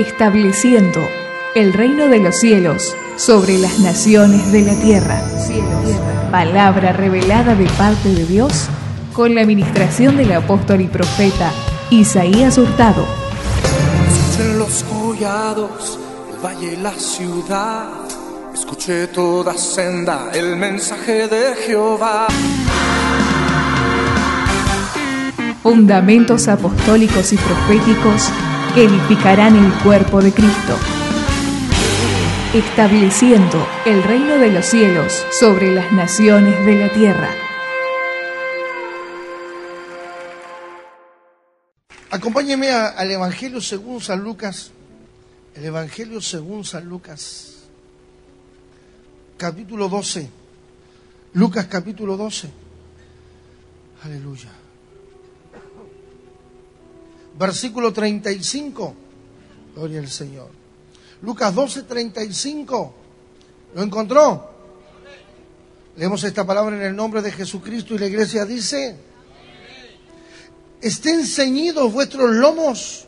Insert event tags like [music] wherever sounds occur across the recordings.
estableciendo el reino de los cielos sobre las naciones de la tierra. Palabra revelada de parte de Dios con la administración del apóstol y profeta Isaías Hurtado. Escuchen los collados, el valle la ciudad. Escuché toda senda el mensaje de Jehová. Fundamentos apostólicos y proféticos que edificarán el cuerpo de Cristo. Estableciendo el reino de los cielos sobre las naciones de la tierra. Acompáñeme al Evangelio según San Lucas. El Evangelio según San Lucas. Capítulo 12. Lucas capítulo 12. Aleluya. Versículo 35. Gloria al Señor. Lucas 12, 35. ¿Lo encontró? Leemos esta palabra en el nombre de Jesucristo y la iglesia dice, estén ceñidos vuestros lomos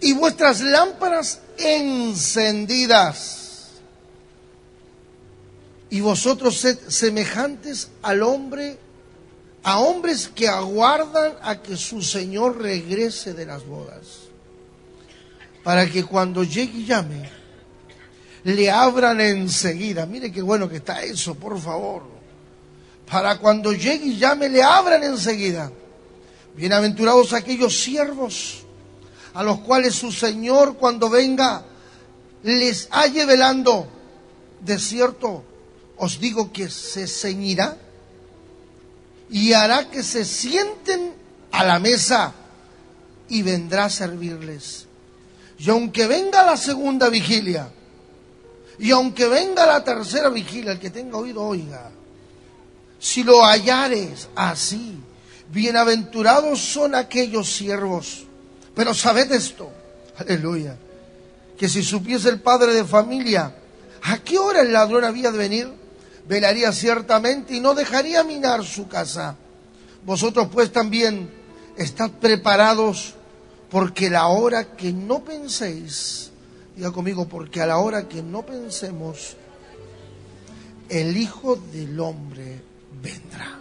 y vuestras lámparas encendidas. Y vosotros sed semejantes al hombre, a hombres que aguardan a que su Señor regrese de las bodas, para que cuando llegue y llame, le abran enseguida. Mire qué bueno que está eso, por favor. Para cuando llegue y llame, le abran enseguida. Bienaventurados aquellos siervos a los cuales su Señor cuando venga les halle velando. De cierto, os digo que se ceñirá y hará que se sienten a la mesa y vendrá a servirles. Y aunque venga la segunda vigilia, y aunque venga la tercera vigilia, el que tenga oído oiga, si lo hallares así, bienaventurados son aquellos siervos. Pero sabed esto, aleluya, que si supiese el padre de familia a qué hora el ladrón había de venir, velaría ciertamente y no dejaría minar su casa. Vosotros pues también estad preparados porque la hora que no penséis, diga conmigo, porque a la hora que no pensemos, el Hijo del Hombre vendrá.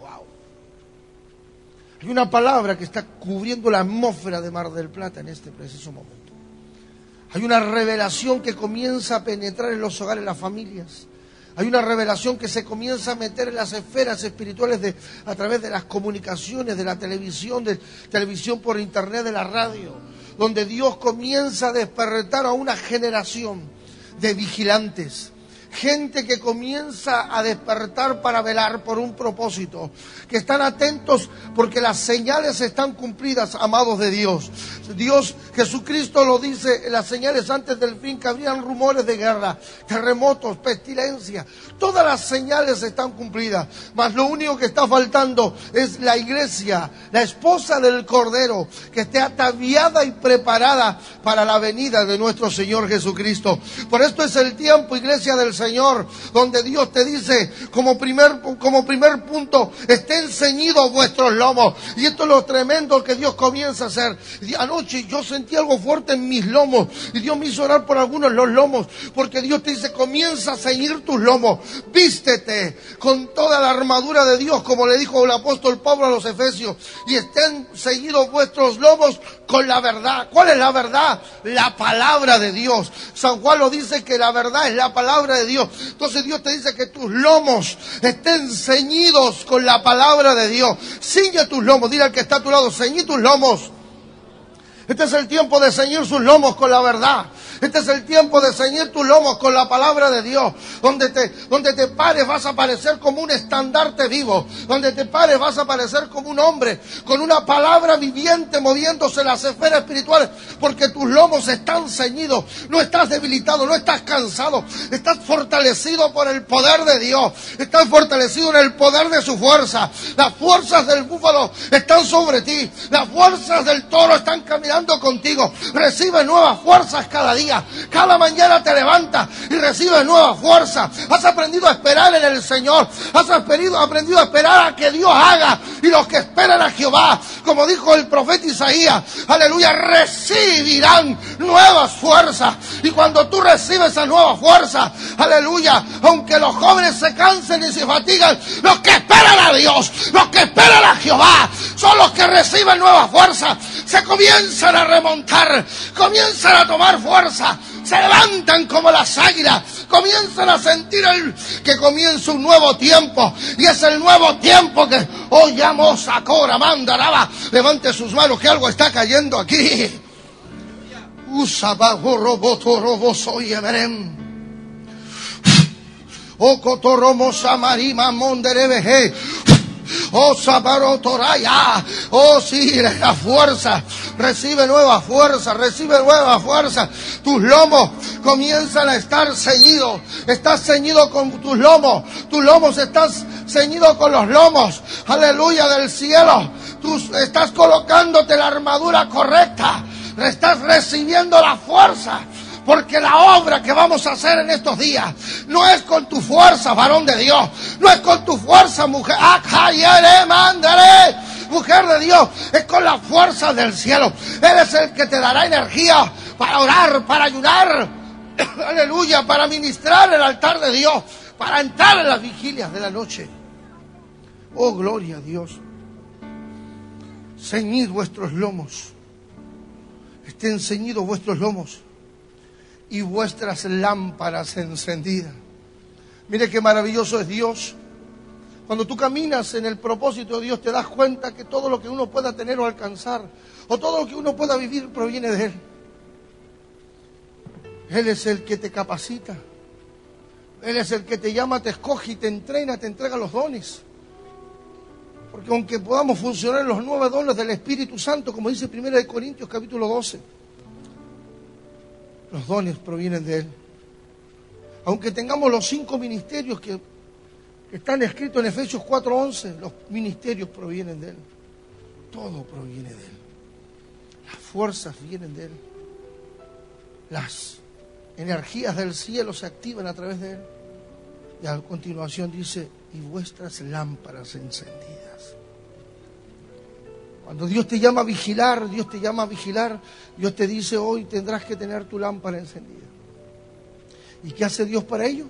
Wow. Hay una palabra que está cubriendo la atmósfera de Mar del Plata en este preciso momento. Hay una revelación que comienza a penetrar en los hogares, en las familias. Hay una revelación que se comienza a meter en las esferas espirituales de, a través de las comunicaciones, de la televisión, de televisión por internet, de la radio, donde Dios comienza a despertar a una generación de vigilantes. Gente que comienza a despertar para velar por un propósito, que están atentos porque las señales están cumplidas, amados de Dios. Dios, Jesucristo lo dice las señales antes del fin, que habrían rumores de guerra, terremotos, pestilencia. Todas las señales están cumplidas, mas lo único que está faltando es la iglesia, la esposa del Cordero, que esté ataviada y preparada para la venida de nuestro Señor Jesucristo. Por esto es el tiempo, iglesia del Señor, donde Dios te dice como primer, como primer punto, estén ceñidos vuestros lomos. Y esto es lo tremendo que Dios comienza a hacer. Y Anoche yo sentí algo fuerte en mis lomos y Dios me hizo orar por algunos los lomos, porque Dios te dice, comienza a ceñir tus lomos, vístete con toda la armadura de Dios, como le dijo el apóstol Pablo a los Efesios, y estén ceñidos vuestros lomos con la verdad. ¿Cuál es la verdad? La palabra de Dios. San Juan lo dice que la verdad es la palabra de Dios. Entonces Dios te dice que tus lomos estén ceñidos con la palabra de Dios. Ciñe tus lomos, dile al que está a tu lado, ceñí tus lomos. Este es el tiempo de ceñir sus lomos con la verdad. Este es el tiempo de ceñir tus lomos con la palabra de Dios. Donde te, donde te pares vas a parecer como un estandarte vivo. Donde te pares vas a parecer como un hombre con una palabra viviente moviéndose en las esferas espirituales. Porque tus lomos están ceñidos. No estás debilitado, no estás cansado. Estás fortalecido por el poder de Dios. Estás fortalecido en el poder de su fuerza. Las fuerzas del búfalo están sobre ti. Las fuerzas del toro están caminando contigo. Recibe nuevas fuerzas cada día. Cada mañana te levantas y recibes nueva fuerza. Has aprendido a esperar en el Señor. Has aprendido, aprendido a esperar a que Dios haga. Y los que esperan a Jehová, como dijo el profeta Isaías, aleluya, recibirán nuevas fuerzas. Y cuando tú recibes esa nueva fuerza, aleluya, aunque los jóvenes se cansen y se fatigan, los que esperan a Dios, los que esperan a Jehová, son los que reciben nueva fuerza. Se comienzan a remontar, comienzan a tomar fuerza, se levantan como las águilas, comienzan a sentir el, que comienza un nuevo tiempo. Y es el nuevo tiempo que hoy llamo Sacora, Mandaraba. Levante sus manos que algo está cayendo aquí. Usabajo roboto roboso y. O cotoromo samarima monderebeje. Oh, Toraya. Oh, sí, la fuerza. Recibe nueva fuerza, recibe nueva fuerza. Tus lomos comienzan a estar ceñidos. Estás ceñido con tus lomos. Tus lomos estás ceñido con los lomos. Aleluya del cielo. Estás colocándote la armadura correcta. Estás recibiendo la fuerza. Porque la obra que vamos a hacer en estos días no es con tu fuerza, varón de Dios. No es con tu fuerza, mujer. Mujer de Dios, es con la fuerza del cielo. Él es el que te dará energía para orar, para ayudar. [coughs] Aleluya, para ministrar el altar de Dios, para entrar en las vigilias de la noche. Oh, gloria a Dios. Ceñid vuestros lomos. Estén ceñidos vuestros lomos y vuestras lámparas encendidas. Mire qué maravilloso es Dios. Cuando tú caminas en el propósito de Dios te das cuenta que todo lo que uno pueda tener o alcanzar, o todo lo que uno pueda vivir proviene de Él. Él es el que te capacita. Él es el que te llama, te escoge y te entrena, te entrega los dones. Porque aunque podamos funcionar en los nueve dones del Espíritu Santo, como dice 1 Corintios capítulo 12, los dones provienen de Él. Aunque tengamos los cinco ministerios que, están escritos en Efesios 4:11, los ministerios provienen de Él. Todo proviene de Él. Las fuerzas vienen de Él. Las energías del cielo se activan a través de Él. Y a continuación dice, y vuestras lámparas encendidas. Cuando Dios te llama a vigilar, Dios te llama a vigilar, Dios te dice hoy tendrás que tener tu lámpara encendida. ¿Y qué hace Dios para ello?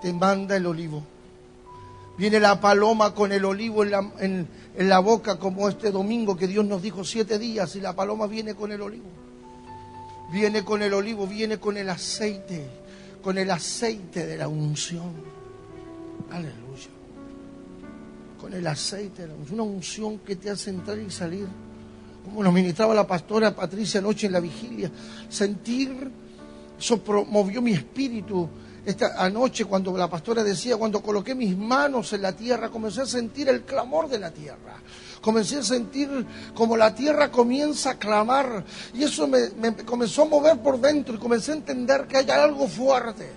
Te manda el olivo. Viene la paloma con el olivo en la, boca, como este domingo que Dios nos dijo siete días, y la paloma viene con el olivo. Viene con el olivo, viene con el aceite, con el aceite de la unción. Aleluya con el aceite, una unción que te hace entrar y salir. Como nos ministraba la pastora Patricia anoche en la vigilia, sentir, eso promovió mi espíritu. Esta anoche cuando la pastora decía, cuando coloqué mis manos en la tierra, comencé a sentir el clamor de la tierra comencé a sentir como la tierra comienza a clamar y eso me, me, comenzó a mover por dentro y comencé a entender que hay algo fuerte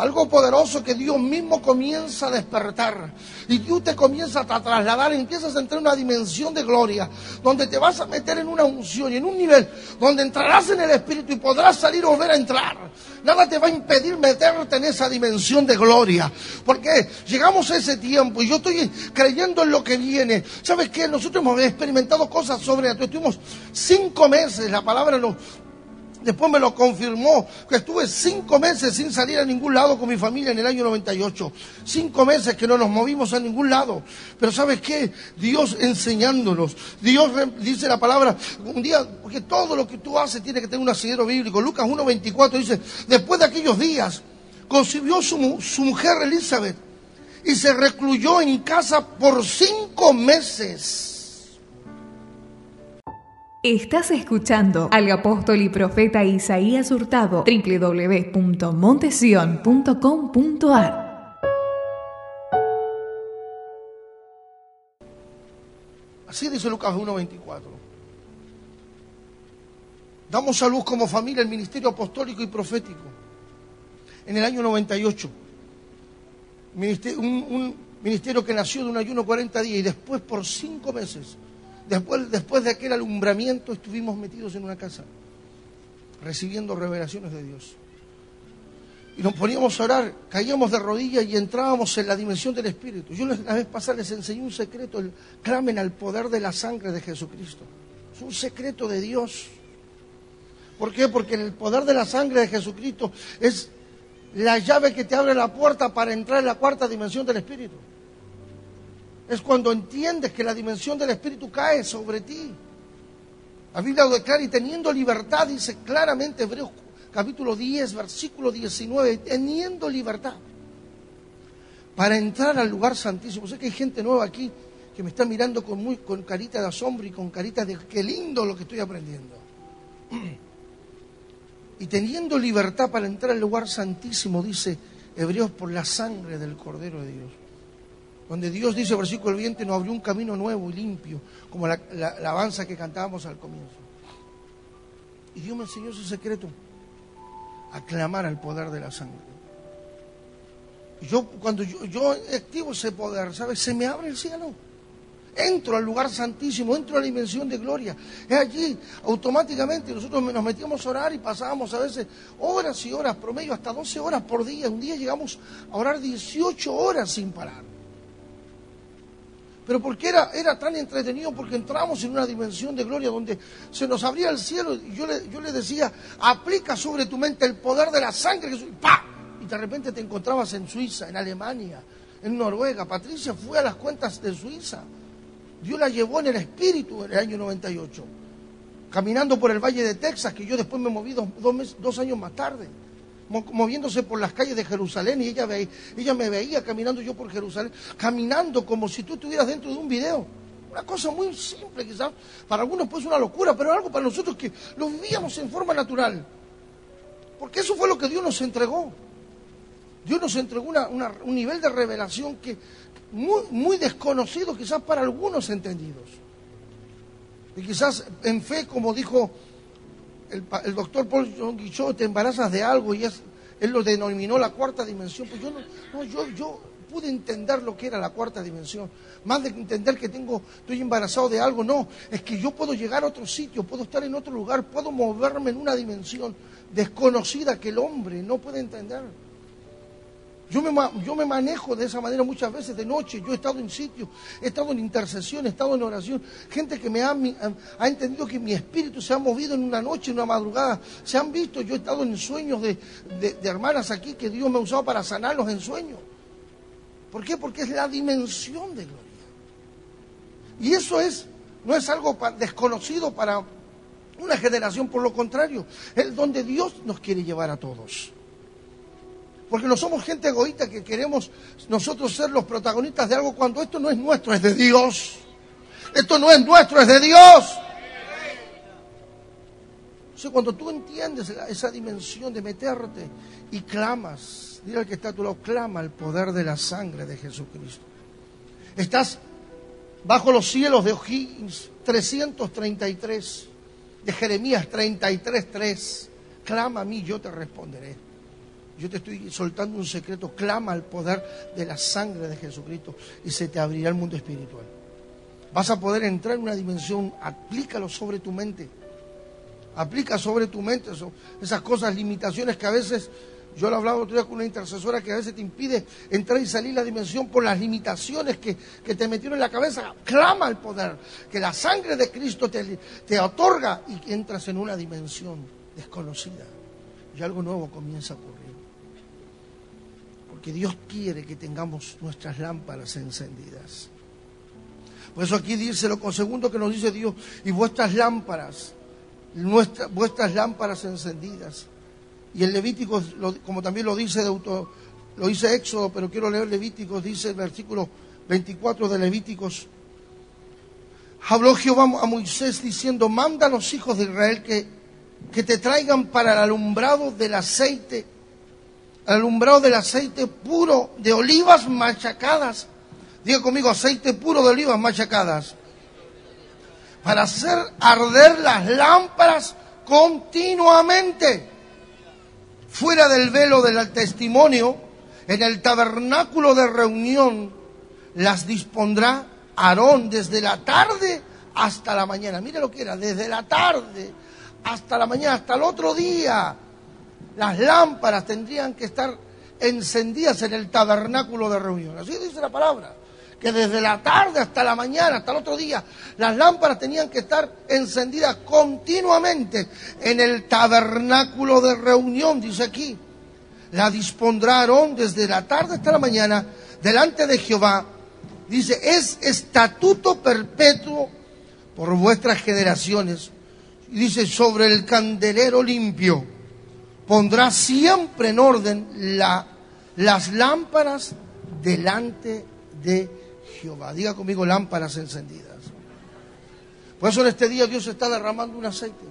algo poderoso que Dios mismo comienza a despertar. Y tú te comienzas a trasladar, empiezas a entrar en una dimensión de gloria, donde te vas a meter en una unción y en un nivel donde entrarás en el Espíritu y podrás salir o volver a entrar. Nada te va a impedir meterte en esa dimensión de gloria. Porque llegamos a ese tiempo y yo estoy creyendo en lo que viene. ¿Sabes qué? Nosotros hemos experimentado cosas sobre Estuvimos cinco meses, la palabra nos, Después me lo confirmó, que estuve cinco meses sin salir a ningún lado con mi familia en el año 98. Cinco meses que no nos movimos a ningún lado. Pero ¿sabes qué? Dios enseñándonos. Dios dice la palabra, un día, porque todo lo que tú haces tiene que tener un asidero bíblico. Lucas 1.24 dice, después de aquellos días, concibió su, su mujer Elizabeth y se recluyó en casa por cinco meses. Estás escuchando al apóstol y profeta Isaías Hurtado, www.montesion.com.ar. Así dice Lucas 1:24. Damos a luz como familia el ministerio apostólico y profético. En el año 98. un, un ministerio que nació de un ayuno 40 días y después por cinco meses Después, después de aquel alumbramiento estuvimos metidos en una casa. recibiendo revelaciones de Dios. Y nos poníamos a orar, caíamos de rodillas y entrábamos en la dimensión del Espíritu. Yo la vez pasada les enseñé un secreto, el clamen al poder de la sangre de Jesucristo. Es un secreto de Dios. ¿Por qué? Porque el poder de la sangre de Jesucristo es la llave que te abre la puerta para entrar en la cuarta dimensión del Espíritu. Es cuando entiendes que la dimensión del Espíritu cae sobre ti. La Biblia lo declara y teniendo libertad, dice claramente Hebreos capítulo 10, versículo 19, teniendo libertad para entrar al lugar santísimo. Sé que hay gente nueva aquí que me está mirando con, muy, con carita de asombro y con carita de qué lindo lo que estoy aprendiendo. Y teniendo libertad para entrar al lugar santísimo, dice Hebreos, por la sangre del Cordero de Dios. Donde Dios dice, versículo 20, nos abrió un camino nuevo y limpio, como la, la alabanza que cantábamos al comienzo. Y Dios me enseñó ese secreto aclamar al poder de la sangre. Yo, cuando yo, yo activo ese poder, ¿sabes? Se me abre el cielo. Entro al lugar santísimo, entro a la dimensión de gloria. Es allí, automáticamente, nosotros nos metíamos a orar y pasábamos a veces horas y horas, promedio hasta 12 horas por día. Un día llegamos a orar 18 horas sin parar. Pero porque era, era tan entretenido, porque entramos en una dimensión de gloria donde se nos abría el cielo y yo le, yo decía, aplica sobre tu mente el poder de la sangre, y ¡pa! Y de repente te encontrabas en Suiza, en Alemania, en Noruega. Patricia fue a las cuentas de Suiza. Dios la llevó en el espíritu en el año 98, caminando por el Valle de Texas, que yo después me moví dos, dos años más tarde moviéndose por las calles de Jerusalén y ella, ella me veía caminando yo por Jerusalén, caminando como si tú estuvieras dentro de un video. Una cosa muy simple quizás, para algunos pues una locura, pero algo para nosotros que lo vivíamos en forma natural. Porque eso fue lo que Dios nos entregó. Dios nos entregó un nivel de revelación que muy, muy desconocido quizás para algunos entendidos. Y quizás en fe, como dijo el, doctor Paul John Guichot, te embarazas de algo y es, él lo denominó la cuarta dimensión. Pues yo no, yo, yo pude entender lo que era la cuarta dimensión. Más de entender que tengo, estoy embarazado de algo, no, es que yo puedo llegar a otro sitio, puedo estar en otro lugar, puedo moverme en una dimensión desconocida que el hombre no puede entender. Yo me, yo me manejo de esa manera muchas veces de noche. Yo he estado en sitio, he estado en intercesión, he estado en oración. Gente que me ha, entendido que mi espíritu se ha movido en una noche, en una madrugada. Se han visto, yo he estado en sueños de, de, hermanas aquí que Dios me ha usado para sanarlos en sueños. ¿Por qué? Porque es la dimensión de gloria. Y eso es, no es algo desconocido para una generación, por lo contrario, es donde Dios nos quiere llevar a todos. Porque no somos gente egoísta que queremos nosotros ser los protagonistas de algo cuando esto no es nuestro, es de Dios. Esto no es nuestro, es de Dios. O cuando tú entiendes esa dimensión de meterte y clamas, dile al que está a tu lado, clama el poder de la sangre de Jesucristo. Estás bajo los cielos de O'Higgins 333, de Jeremías 33, 3. Clama a mí, yo te responderé. Yo te estoy soltando un secreto. Clama al poder de la sangre de Jesucristo y se te abrirá el mundo espiritual. Vas a poder entrar en una dimensión. Aplícalo sobre tu mente. Aplica sobre tu mente esas cosas, limitaciones que a veces yo lo hablaba otro día con una intercesora que a veces te impide entrar y salir la dimensión por las limitaciones que, te metieron en la cabeza. Clama al poder, que la sangre de Cristo te, te otorga y que entras en una dimensión desconocida. Y algo nuevo comienza a ocurrir que Dios quiere que tengamos nuestras lámparas encendidas. Por eso aquí dice lo segundo que nos dice Dios, y vuestras lámparas, vuestras lámparas encendidas. Y el Levítico, como también lo dice, lo dice Éxodo, pero quiero leer Levíticos, dice el versículo 24 de Levíticos. Habló Jehová a Moisés diciendo, manda a los hijos de Israel que, que te traigan para el alumbrado del aceite alumbrado del aceite puro de olivas machacadas. Diga conmigo, aceite puro de olivas machacadas. Para hacer arder las lámparas continuamente. Fuera del velo del testimonio, en el tabernáculo de reunión, las dispondrá Aarón desde la tarde hasta la mañana. Mire lo que era, desde la tarde hasta la mañana, hasta el otro día. Las lámparas tendrían que estar encendidas en el tabernáculo de reunión. Así dice la palabra. Que desde la tarde hasta la mañana, hasta el otro día, las lámparas tenían que estar encendidas continuamente en el tabernáculo de reunión, dice aquí. La dispondrá desde la tarde hasta la mañana delante de Jehová. Dice, es estatuto perpetuo por vuestras generaciones. Y dice, sobre el candelero limpio pondrá siempre en orden la, las lámparas delante de Jehová. Diga conmigo lámparas encendidas. Por eso en este día Dios está derramando un aceite.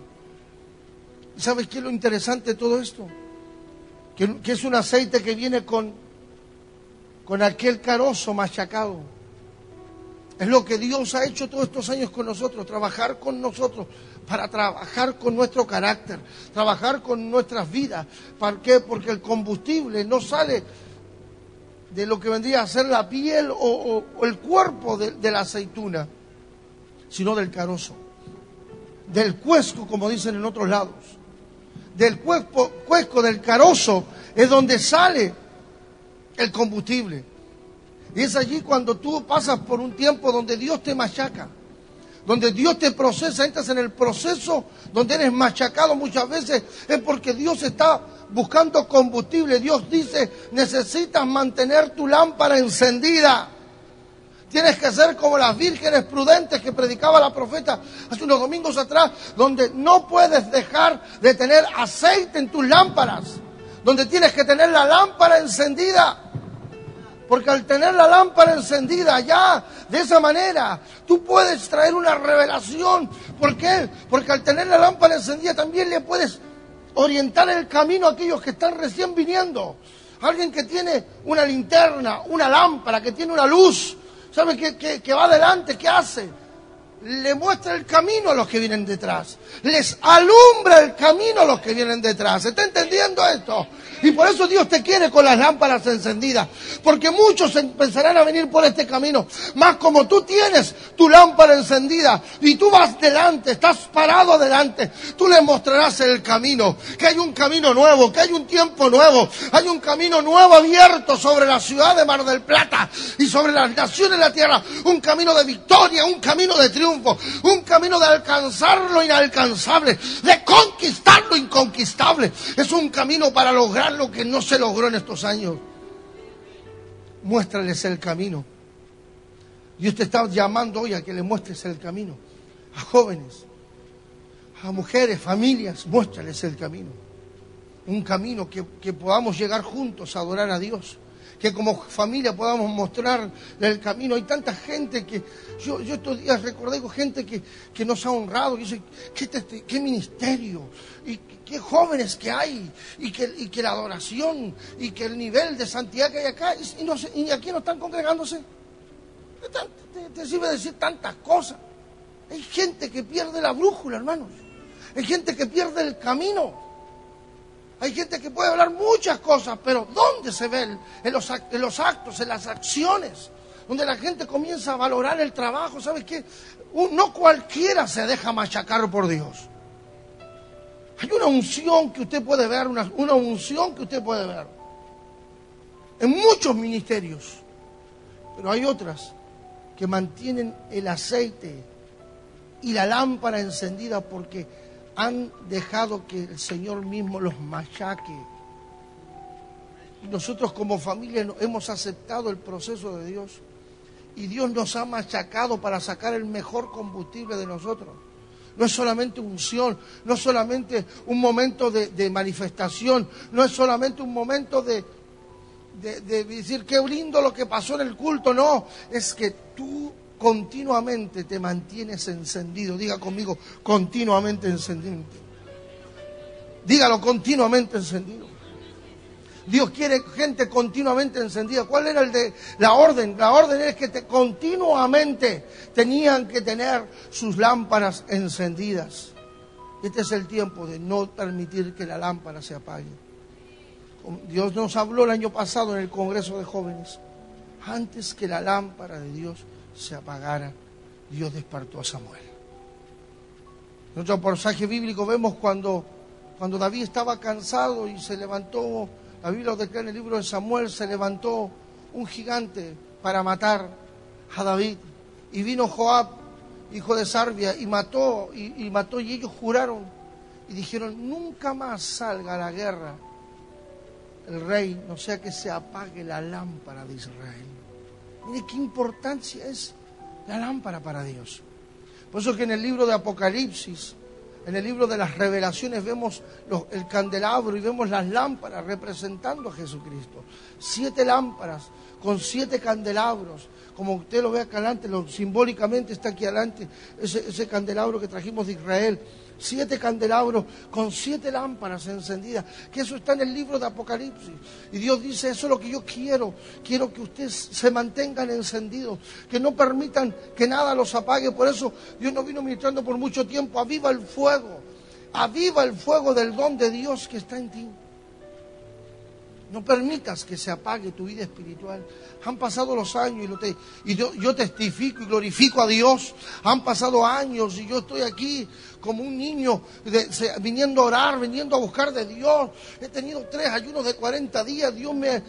¿Y sabes qué es lo interesante de todo esto? Que, que es un aceite que viene con, con aquel carozo machacado. Es lo que Dios ha hecho todos estos años con nosotros, trabajar con nosotros, para trabajar con nuestro carácter, trabajar con nuestras vidas. ¿Para qué? Porque el combustible no sale de lo que vendría a ser la piel o, el cuerpo de, la aceituna, sino del carozo, del cuesco, como dicen en otros lados. Del cuesco, cuesco del carozo es donde sale el combustible. Y es allí cuando tú pasas por un tiempo donde Dios te machaca donde Dios te procesa, entras en el proceso donde eres machacado muchas veces, es porque Dios está buscando combustible. Dios dice, necesitas mantener tu lámpara encendida. Tienes que ser como las vírgenes prudentes que predicaba la profeta hace unos domingos atrás, donde no puedes dejar de tener aceite en tus lámparas, donde tienes que tener la lámpara encendida. Porque al tener la lámpara encendida ya, de esa manera, tú puedes traer una revelación. ¿Por qué? Porque al tener la lámpara encendida también le puedes orientar el camino a aquellos que están recién viniendo. Alguien que tiene una linterna, una lámpara, que tiene una luz, ¿sabe qué, que va adelante? ¿Qué hace? Le muestra el camino a los que vienen detrás. Les alumbra el camino a los que vienen detrás. ¿Está entendiendo esto? Y por eso Dios te quiere con las lámparas encendidas. Porque muchos empezarán a venir por este camino. Más como tú tienes tu lámpara encendida y tú vas delante, estás parado adelante, tú le mostrarás el camino. Que hay un camino nuevo, que hay un tiempo nuevo. Hay un camino nuevo abierto sobre la ciudad de Mar del Plata y sobre las naciones de la tierra. Un camino de victoria, un camino de triunfo. Un camino de alcanzar lo inalcanzable, de conquistar lo inconquistable. Es un camino para lograr lo que no se logró en estos años. Muéstrales el camino. Dios te está llamando hoy a que le muestres el camino. A jóvenes, a mujeres, familias, muéstrales el camino. Un camino que, que podamos llegar juntos a adorar a Dios que como familia podamos mostrar el camino. Hay tanta gente que, yo, yo estos días recordé con gente que, que nos ha honrado, y dice, ¿qué, ministerio, y qué jóvenes que hay, y que, y que la adoración, y que el nivel de santidad que hay acá, y, no, y aquí no están congregándose. Te, te sirve decir tantas cosas. Hay gente que pierde la brújula, hermanos. Hay gente que pierde el camino. Hay gente que puede hablar muchas cosas, pero ¿dónde se ven? En los, actos, en las acciones, donde la gente comienza a valorar el trabajo. ¿Sabes qué? No cualquiera se deja machacar por Dios. Hay una unción que usted puede ver, una, una unción que usted puede ver. En muchos ministerios. Pero hay otras que mantienen el aceite y la lámpara encendida porque han dejado que el Señor mismo los machaque. Nosotros como familia hemos aceptado el proceso de Dios y Dios nos ha machacado para sacar el mejor combustible de nosotros. No es solamente unción, no es solamente un momento de, manifestación, no es solamente un momento de, de, decir qué lindo lo que pasó en el culto, no, es que tú continuamente te mantienes encendido. Diga conmigo, continuamente encendido. Dígalo, continuamente encendido. Dios quiere gente continuamente encendida. ¿Cuál era el de la orden? La orden es que te, continuamente tenían que tener sus lámparas encendidas. Este es el tiempo de no permitir que la lámpara se apague. Dios nos habló el año pasado en el Congreso de Jóvenes. Antes que la lámpara de Dios se apagara, Dios despertó a Samuel. En otro pasaje bíblico vemos cuando, cuando David estaba cansado y se levantó, la Biblia lo declara en el libro de Samuel, se levantó un gigante para matar a David. Y vino Joab, hijo de Sarbia, y mató, y, y mató, y ellos juraron y dijeron, nunca más salga a la guerra el rey, no sea que se apague la lámpara de Israel. Mire qué importancia es la lámpara para Dios. Por eso que en el libro de Apocalipsis, en el libro de las revelaciones, vemos el candelabro y vemos las lámparas representando a Jesucristo. Siete lámparas con siete candelabros. Como usted lo ve acá adelante, lo, simbólicamente está aquí adelante ese, ese candelabro que trajimos de Israel siete candelabros con siete lámparas encendidas, que eso está en el libro de Apocalipsis. Y Dios dice, eso es lo que yo quiero, quiero que ustedes se mantengan encendidos, que no permitan que nada los apague. Por eso Dios nos vino ministrando por mucho tiempo, aviva el fuego, aviva el fuego del don de Dios que está en ti. No permitas que se apague tu vida espiritual. Han pasado los años y, yo, yo, testifico y glorifico a Dios. Han pasado años y yo estoy aquí como un niño viniendo a orar, viniendo a buscar de Dios. He tenido tres ayunos de 40 días. Dios me,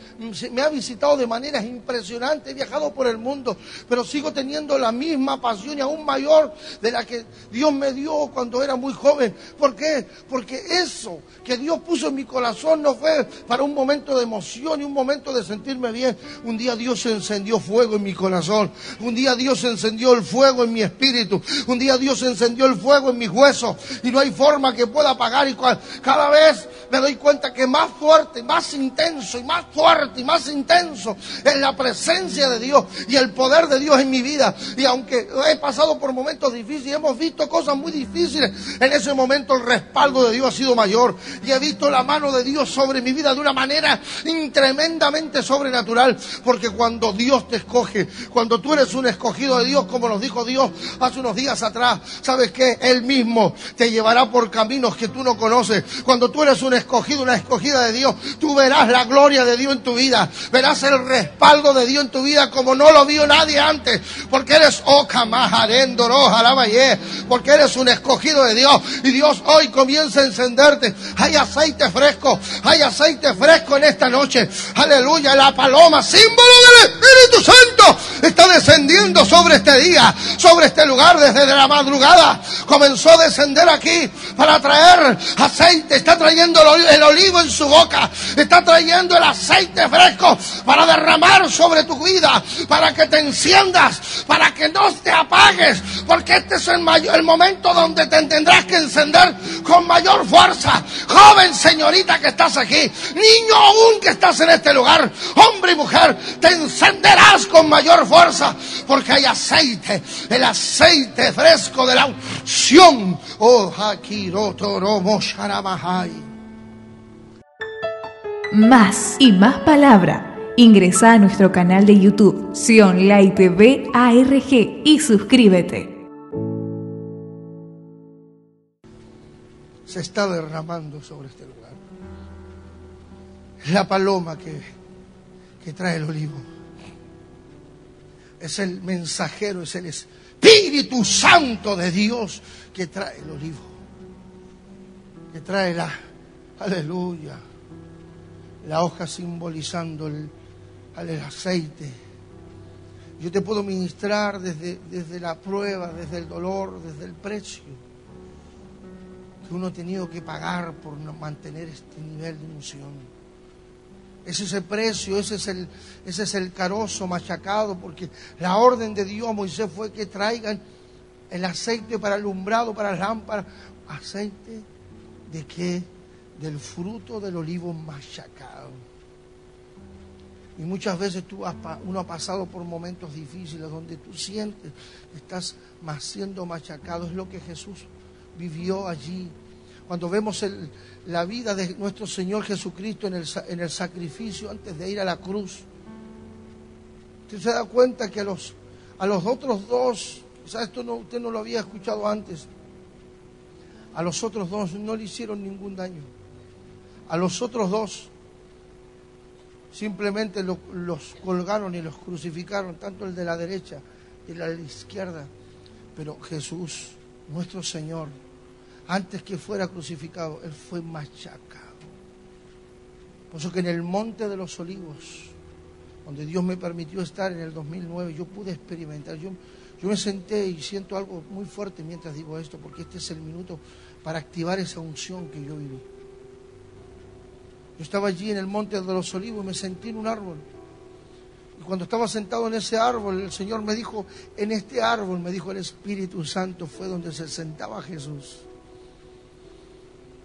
me ha visitado de maneras impresionantes. He viajado por el mundo, pero sigo teniendo la misma pasión y aún mayor de la que Dios me dio cuando era muy joven. ¿Por qué? Porque eso que Dios puso en mi corazón no fue para un momento de emoción y un momento de sentirme bien. Un día Dios encendió fuego en mi corazón. Un día Dios encendió el fuego en mi espíritu. Un día Dios encendió el fuego en mis huesos. Y no hay forma que pueda apagar. Y cada vez me doy cuenta que más fuerte, más intenso y más fuerte y más intenso es la presencia de Dios y el poder de Dios en mi vida. Y aunque he pasado por momentos difíciles, hemos visto cosas muy difíciles, en ese momento el respaldo de Dios ha sido mayor. Y he visto la mano de Dios sobre mi vida de una manera tremendamente sobrenatural. Porque cuando Dios te escoge, cuando tú eres un escogido de Dios, como nos dijo Dios hace unos días atrás, ¿sabes qué? Él mismo te llevará por caminos que tú no conoces. Cuando tú eres un escogido, una escogida de Dios, tú verás la gloria de Dios en tu vida, verás el respaldo de Dios en tu vida como no lo vio nadie antes, porque eres porque eres un escogido de Dios y Dios hoy comienza a encenderte. Hay aceite fresco, hay aceite fresco en esta noche. Aleluya, la paloma, símbolo del Espíritu Santo, está descendiendo sobre este día, sobre este lugar desde la madrugada. Comenzó descender aquí para traer aceite, está trayendo el olivo en su boca, está trayendo el aceite fresco para derramar sobre tu vida, para que te enciendas, para que no te apagues, porque este es el, momento donde te tendrás que encender con mayor fuerza. Joven señorita que estás aquí, niño aún que estás en este lugar, hombre y mujer, te encenderás con mayor fuerza, porque hay aceite, el aceite fresco de la unción. Oh, más y más palabra. Ingresa a nuestro canal de YouTube, Sion Light TV ARG y suscríbete. Se está derramando sobre este lugar. La paloma que, que trae el olivo. Es el mensajero, es el Espíritu Santo de Dios que trae el olivo. Que trae la, aleluya, la hoja simbolizando el, el aceite. Yo te puedo ministrar desde, desde la prueba, desde el dolor, desde el precio que uno ha tenido que pagar por mantener este nivel de unción. Ese es el precio, ese es el, ese es el carozo machacado, porque la orden de Dios a Moisés fue que traigan el aceite para alumbrado, para lámpara. ¿Aceite de qué? Del fruto del olivo machacado. Y muchas veces tú uno ha pasado por momentos difíciles donde tú sientes que estás siendo machacado. Es lo que Jesús vivió allí. Cuando vemos la vida de nuestro Señor Jesucristo en el, en el sacrificio antes de ir a la cruz, usted se da cuenta que a los, a los otros dos Quizás esto no, usted no lo había escuchado antes. A los otros dos no le hicieron ningún daño. A los otros dos simplemente los colgaron y los crucificaron, tanto el de la derecha y el de la izquierda. Pero Jesús, nuestro Señor, antes que fuera crucificado, Él fue machacado. Por eso que en el Monte de los Olivos, donde Dios me permitió estar en el 2009, yo pude experimentar. Yo, yo me senté y siento algo muy fuerte mientras digo esto, porque este es el minuto para activar esa unción que yo viví. Yo estaba allí en el Monte de los Olivos y me sentí en un árbol. Y cuando estaba sentado en ese árbol, el Señor me dijo, en este árbol, me dijo el Espíritu Santo, fue donde se sentaba Jesús.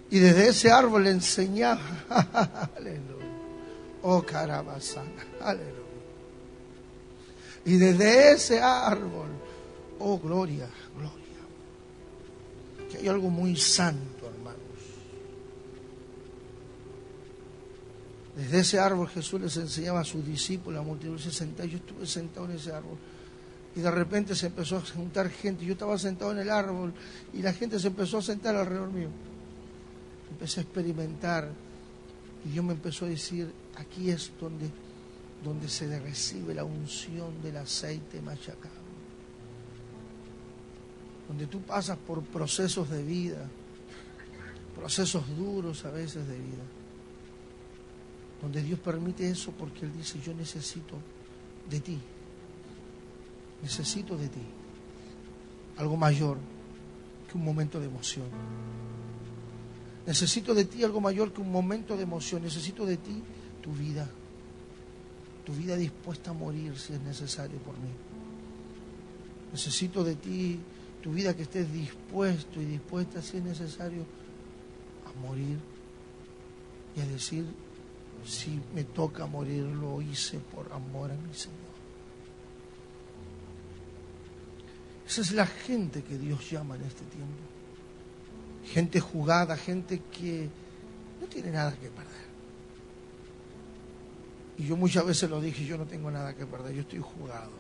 Y desde ese árbol le enseñaba. [laughs] Aleluya. Oh, carabazana. Aleluya. Y desde ese árbol. Oh, gloria, gloria. Que hay algo muy santo, hermanos. Desde ese árbol Jesús les enseñaba a sus discípulos, a multitud se sentaba. Yo estuve sentado en ese árbol. Y de repente se empezó a juntar gente. Yo estaba sentado en el árbol y la gente se empezó a sentar alrededor mío empecé a experimentar y Dios me empezó a decir, aquí es donde, donde se recibe la unción del aceite machacado. Donde tú pasas por procesos de vida, procesos duros a veces de vida. Donde Dios permite eso porque Él dice, yo necesito de ti. Necesito de ti. Algo mayor que un momento de emoción. Necesito de ti algo mayor que un momento de emoción. Necesito de ti tu vida. Tu vida dispuesta a morir si es necesario por mí. Necesito de ti tu vida que estés dispuesto y dispuesta si es necesario a morir y a decir, si me toca morir, lo hice por amor a mi Señor. Esa es la gente que Dios llama en este tiempo gente jugada, gente que no tiene nada que perder. Y yo muchas veces lo dije, yo no tengo nada que perder, yo estoy jugado,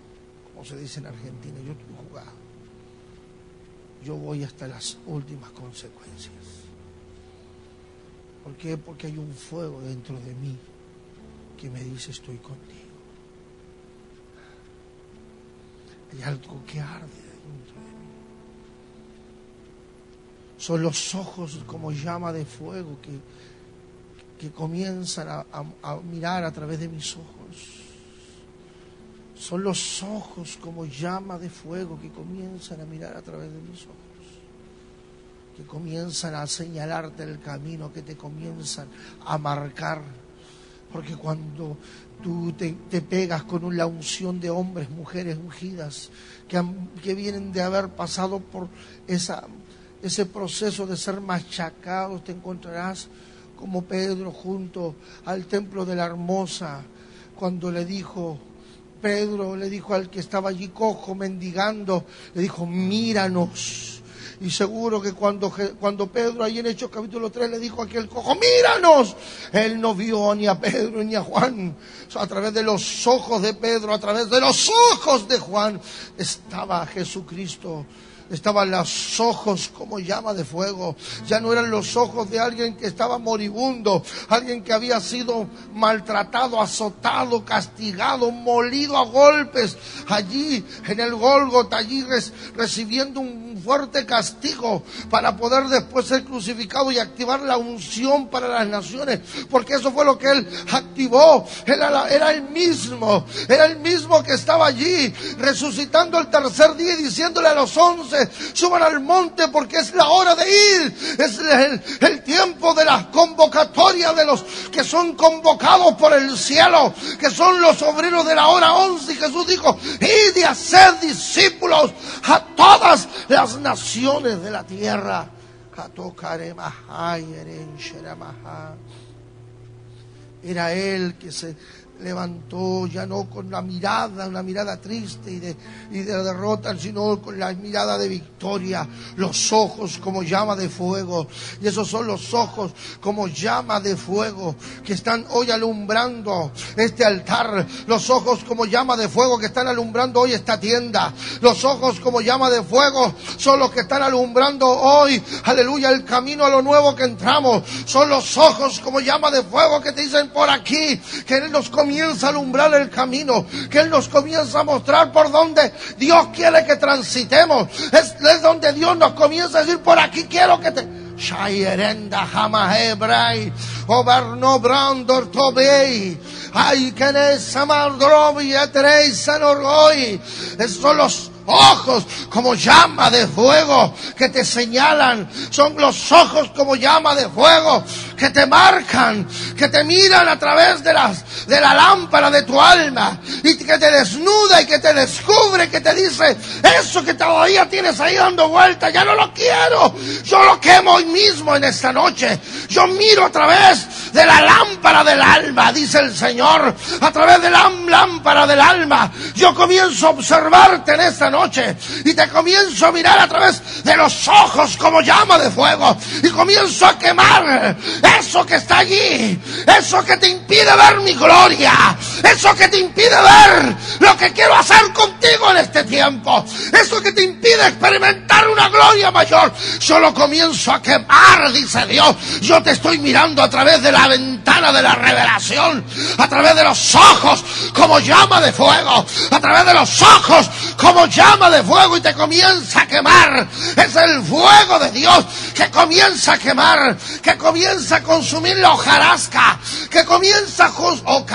como se dice en Argentina, yo estoy jugado. Yo voy hasta las últimas consecuencias. ¿Por qué? Porque hay un fuego dentro de mí que me dice estoy contigo. Hay algo que arde Son los ojos como llama de fuego que, que comienzan a, mirar a través de mis ojos. Son los ojos como llama de fuego que comienzan a mirar a través de mis ojos que comienzan a señalarte el camino, que te comienzan a marcar. Porque cuando tú te, te pegas con la unción de hombres, mujeres ungidas, que, que vienen de haber pasado por esa ese proceso de ser machacados, te encontrarás como Pedro junto al templo de la hermosa, cuando le dijo, Pedro le dijo al que estaba allí cojo, mendigando, le dijo, míranos. Y seguro que cuando, cuando Pedro ahí en Hechos capítulo 3 le dijo a aquel cojo, míranos, él no vio ni a Pedro ni a Juan. a través de los ojos de Pedro, a través de los ojos de Juan, estaba Jesucristo estaban los ojos como llama de fuego. Ya no eran los ojos de alguien que estaba moribundo, alguien que había sido maltratado, azotado, castigado, molido a golpes allí en el Golgota, allí recibiendo un fuerte castigo para poder después ser crucificado y activar la unción para las naciones, porque eso fue lo que él activó. Era, el mismo, era el mismo que estaba allí resucitando el tercer día y diciéndole a los once, suban al monte porque es la hora de ir, es el, tiempo de la convocatoria de los que son convocados por el cielo, que son los obreros de la hora once. Y Jesús dijo, y hacer discípulos a todas las naciones de la tierra. Era él que se levantó ya no con la mirada, una mirada triste y de, y de derrota, sino con la mirada de victoria, los ojos como llama de fuego. Y esos son los ojos como llama de fuego que están hoy alumbrando este altar, los ojos como llama de fuego que están alumbrando hoy esta tienda, los ojos como llama de fuego son los que están alumbrando hoy, aleluya, el camino a lo nuevo que entramos, son los ojos como llama de fuego que te dicen por aquí, que Él nos comienza a alumbrar el camino, que Él nos comienza a mostrar por donde Dios quiere que transitemos. Es, donde Dios nos comienza a decir, por aquí quiero que te... Shayerenda Hama Hebrai, Oberno Brandor Tobei, Ay, que Samardrobi, Eterei Sanoroi. Esos son los ojos como llama de fuego que te señalan. Son los ojos como llama de fuego que te marcan, que te miran a través de, las, de la lámpara de tu alma y que te desnuda y que te descubre, que te dice, eso que todavía tienes ahí dando vuelta, ya no lo quiero. Yo lo quemo hoy mismo en esta noche. Yo miro a través de la lámpara del alma, dice el Señor, a través de la lámpara del alma. Yo comienzo a observarte en esta noche y te comienzo a mirar a través de los ojos como llama de fuego y comienzo a quemar eso que está allí, eso que te impide ver mi gloria, eso que te impide ver lo que quiero hacer contigo en este tiempo, eso que te impide experimentar una gloria mayor, yo lo comienzo a quemar, dice Dios. Yo te estoy mirando a través de la ventana de la revelación, a través de los ojos como llama de fuego, a través de los ojos como llama de fuego y te comienza a quemar. Es el fuego de Dios que comienza a quemar, que comienza a consumir la hojarasca, que comienza a oh,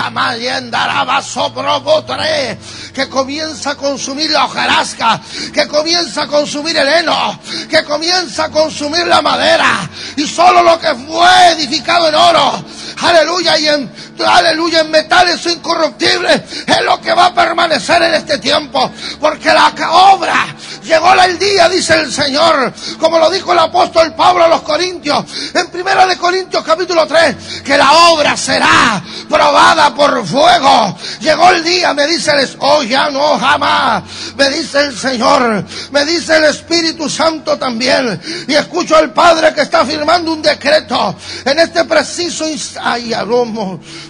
fé que comienza a consumir la hojarasca, que comienza a consumir el heno, que comienza a consumir la madera y solo lo que fue edificado en oro, aleluya, y en aleluya, en metales incorruptibles, es lo que va a permanecer en este tiempo, porque la obra llegó el día, dice el Señor, como lo dijo el apóstol Pablo a los Corintios, en primera de Corintios capítulo 3, que la obra será probada por fuego. Llegó el día, me dice el, oh ya no jamás, me dice el Señor, me dice el Espíritu Santo también, y escucho al Padre que está firmando un decreto en este preciso instante,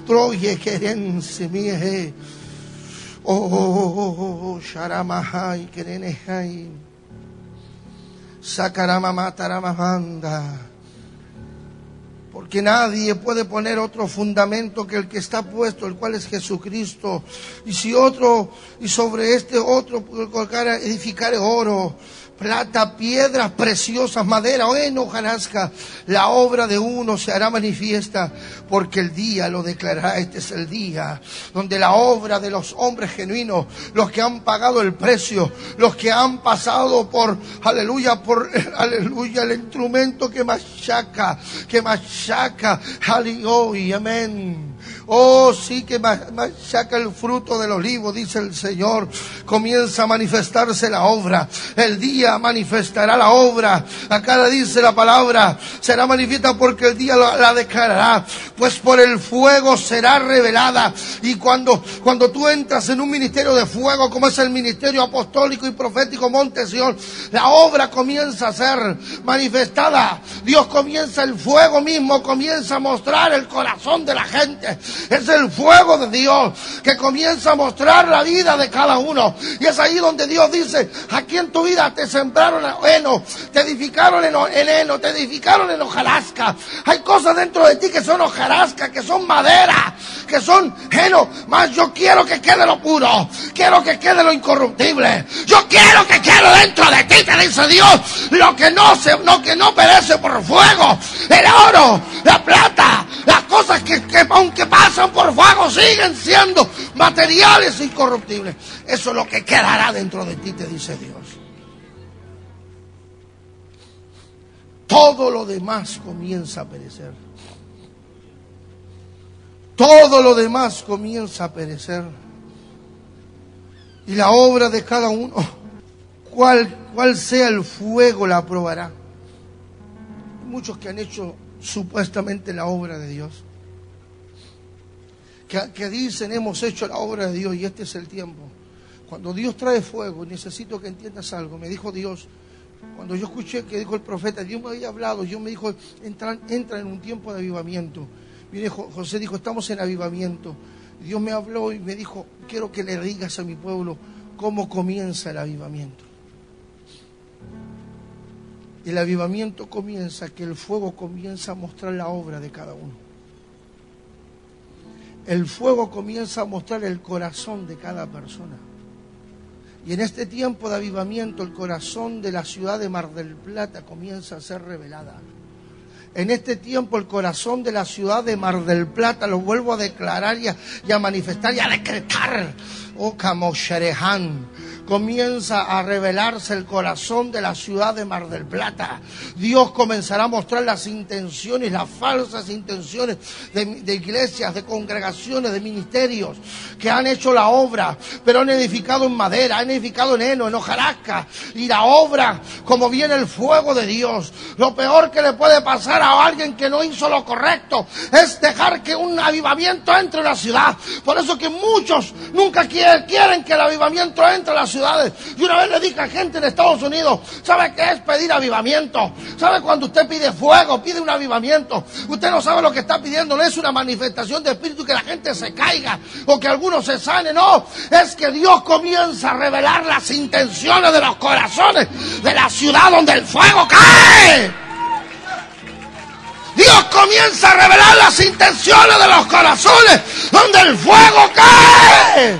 Troye querense mie. Oh, sharamahai kerenehai. Sacaramamataramamanda. Porque nadie puede poner otro fundamento que el que está puesto, el cual es Jesucristo. Y si otro, y sobre este otro colocar, edificar oro, plata, piedras preciosas, madera, o hojarasca, la obra de uno se hará manifiesta, porque el día lo declarará. Este es el día donde la obra de los hombres genuinos, los que han pagado el precio, los que han pasado por, aleluya, por, [laughs] aleluya, el instrumento que machaca, que machaca, aleluya, amén Oh, sí que saca el fruto del olivo, dice el Señor. Comienza a manifestarse la obra. El día manifestará la obra. Acá dice la palabra. Será manifiesta porque el día la, declarará. Pues por el fuego será revelada. Y cuando, cuando tú entras en un ministerio de fuego, como es el ministerio apostólico y profético Monte la obra comienza a ser manifestada. Dios comienza el fuego mismo, comienza a mostrar el corazón de la gente. Es el fuego de Dios que comienza a mostrar la vida de cada uno. Y es ahí donde Dios dice, aquí en tu vida te sembraron heno, te edificaron en, heno, te edificaron en hojarasca. Hay cosas dentro de ti que son hojarasca, que son madera, que son heno. Más yo quiero que quede lo puro, quiero que quede lo incorruptible. Yo quiero que quede dentro de ti, te dice Dios, lo que no se, lo que no perece por fuego, el oro, la plata, las cosas que, que aunque pasan por fuego siguen siendo materiales incorruptibles. Eso es lo que quedará dentro de ti, te dice Dios. Todo lo demás comienza a perecer. Todo lo demás comienza a perecer. Y la obra de cada uno, cual, cual sea el fuego, la aprobará. Muchos que han hecho supuestamente la obra de Dios que, dicen hemos hecho la obra de Dios y este es el tiempo. Cuando Dios trae fuego, necesito que entiendas algo. Me dijo Dios, cuando yo escuché que dijo el profeta, Dios me había hablado, Dios me dijo, entra, entra en un tiempo de avivamiento. Viene José dijo, estamos en avivamiento. Dios me habló y me dijo, quiero que le digas a mi pueblo cómo comienza el avivamiento. El avivamiento comienza que el fuego comienza a mostrar la obra de cada uno el fuego comienza a mostrar el corazón de cada persona. Y en este tiempo de avivamiento el corazón de la ciudad de Mar del Plata comienza a ser revelada. En este tiempo el corazón de la ciudad de Mar del Plata lo vuelvo a declarar y a, manifestar y a decretar. Oh, Camosherehan comienza a revelarse el corazón de la ciudad de Mar del Plata. Dios comenzará a mostrar las intenciones, las falsas intenciones de, iglesias, de congregaciones, de ministerios que han hecho la obra, pero han edificado en madera, han edificado en heno, en hojarasca. Y la obra, como viene el fuego de Dios, lo peor que le puede pasar a alguien que no hizo lo correcto es dejar que un avivamiento entre en la ciudad. Por eso que muchos nunca quieren que el avivamiento entre en la ciudad y una vez le dije a gente en Estados Unidos, ¿sabe qué es pedir avivamiento? ¿Sabe cuando usted pide fuego, pide un avivamiento? Usted no sabe lo que está pidiendo, no es una manifestación de espíritu que la gente se caiga o que algunos se sane, no, es que Dios comienza a revelar las intenciones de los corazones de la ciudad donde el fuego cae. Dios comienza a revelar las intenciones de los corazones donde el fuego cae.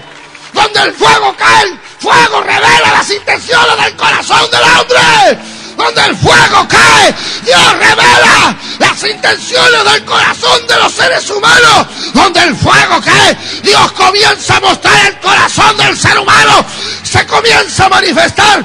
Donde el fuego cae, fuego revela las intenciones del corazón del hombre. Donde el fuego cae, Dios revela las intenciones del corazón de los seres humanos. Donde el fuego cae, Dios comienza a mostrar el corazón del ser humano. Se comienza a manifestar,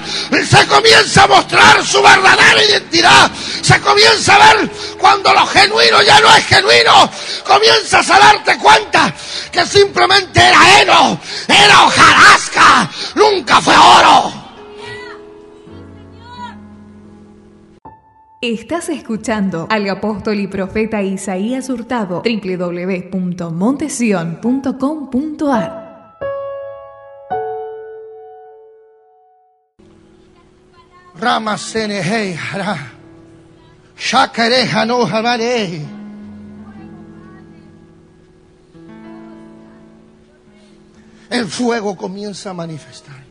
se comienza a mostrar su verdadera identidad. Se comienza a ver cuando lo genuino ya no es genuino. Comienzas a darte cuenta que simplemente era heno, era hojarasca, nunca fue oro. Estás escuchando al apóstol y profeta Isaías Hurtado, www.montesion.com.ar. Rama Shakareja no El fuego comienza a manifestar.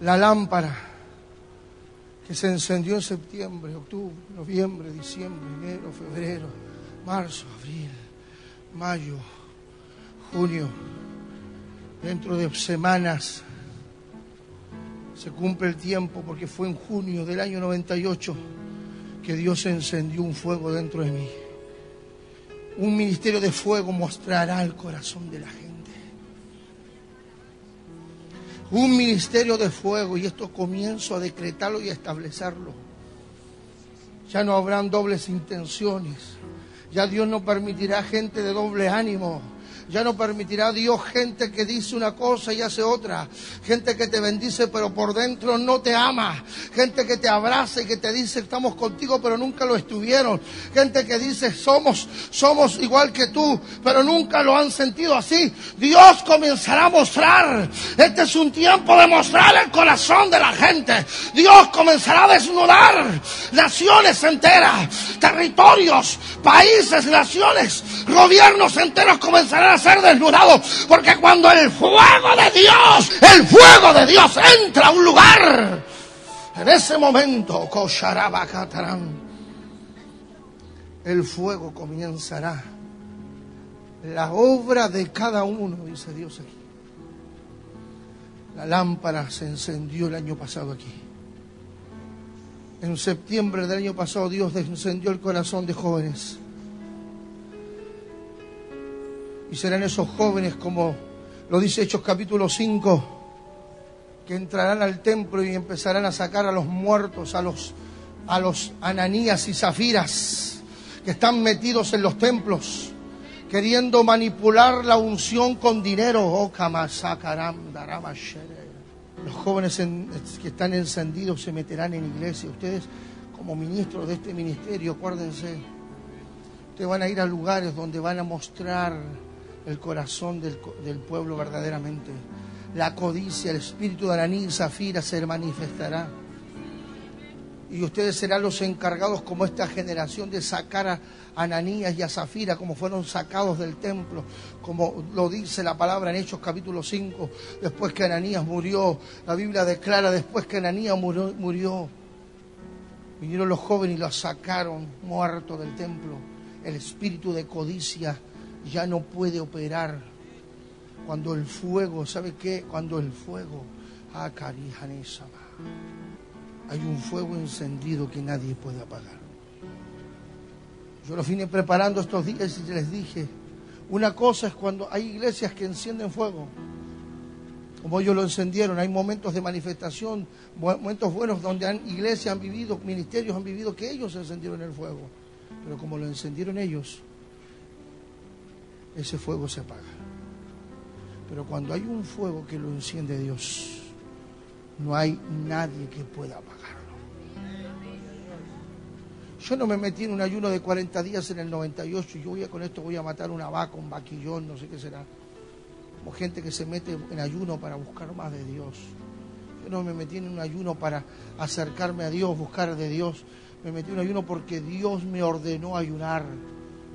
La lámpara que se encendió en septiembre, octubre, noviembre, diciembre, enero, febrero, marzo, abril, mayo, junio, dentro de semanas se cumple el tiempo porque fue en junio del año 98 que Dios encendió un fuego dentro de mí. Un ministerio de fuego mostrará el corazón de la gente. Un ministerio de fuego y esto comienzo a decretarlo y a establecerlo. Ya no habrán dobles intenciones. Ya Dios no permitirá gente de doble ánimo ya no permitirá Dios gente que dice una cosa y hace otra. Gente que te bendice pero por dentro no te ama. Gente que te abraza y que te dice estamos contigo pero nunca lo estuvieron. Gente que dice somos, somos igual que tú pero nunca lo han sentido así. Dios comenzará a mostrar. Este es un tiempo de mostrar el corazón de la gente. Dios comenzará a desnudar naciones enteras, territorios, países, naciones, gobiernos enteros comenzarán a ser desnudado. Porque cuando el fuego de Dios, el fuego de Dios entra a un lugar, en ese momento, el fuego comenzará. La obra de cada uno, dice Dios aquí. La lámpara se encendió el año pasado aquí. En septiembre del año pasado Dios encendió el corazón de jóvenes y serán esos jóvenes, como lo dice Hechos capítulo 5, que entrarán al templo y empezarán a sacar a los muertos, a los, a los ananías y zafiras, que están metidos en los templos, queriendo manipular la unción con dinero. Oh, los jóvenes que están encendidos se meterán en iglesia. Ustedes, como ministros de este ministerio, acuérdense, ustedes van a ir a lugares donde van a mostrar el corazón del, pueblo verdaderamente. La codicia, el espíritu de Araní y Zafira se manifestará. Y ustedes serán los encargados como esta generación de sacar a Ananías y a Zafira como fueron sacados del templo, como lo dice la palabra en Hechos capítulo 5, después que Ananías murió, la Biblia declara después que Ananías murió, murió vinieron los jóvenes y lo sacaron muerto del templo el espíritu de codicia ya no puede operar. Cuando el fuego, ¿sabe qué? Cuando el fuego, ah, hay un fuego encendido que nadie puede apagar. Yo lo vine preparando estos días y les dije, una cosa es cuando hay iglesias que encienden fuego, como ellos lo encendieron, hay momentos de manifestación, momentos buenos donde han, iglesias han vivido, ministerios han vivido que ellos encendieron el fuego, pero como lo encendieron ellos, ese fuego se apaga. Pero cuando hay un fuego que lo enciende Dios, no hay nadie que pueda apagarlo. Yo no me metí en un ayuno de 40 días en el 98 y yo voy a, con esto voy a matar una vaca, un vaquillón, no sé qué será. Como gente que se mete en ayuno para buscar más de Dios. Yo no me metí en un ayuno para acercarme a Dios, buscar de Dios. Me metí en un ayuno porque Dios me ordenó ayunar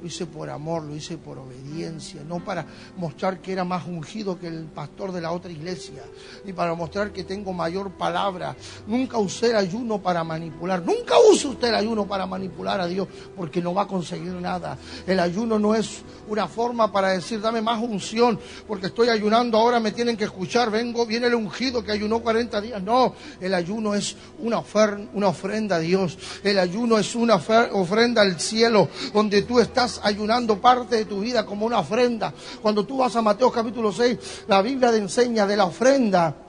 lo hice por amor, lo hice por obediencia, no para mostrar que era más ungido que el pastor de la otra iglesia, ni para mostrar que tengo mayor palabra. Nunca usé el ayuno para manipular, nunca use usted el ayuno para manipular a Dios, porque no va a conseguir nada. El ayuno no es una forma para decir, dame más unción, porque estoy ayunando, ahora me tienen que escuchar, vengo, viene el ungido que ayunó 40 días. No, el ayuno es una, una ofrenda a Dios, el ayuno es una ofrenda al cielo, donde tú estás ayunando parte de tu vida como una ofrenda. Cuando tú vas a Mateo capítulo 6, la Biblia te enseña de la ofrenda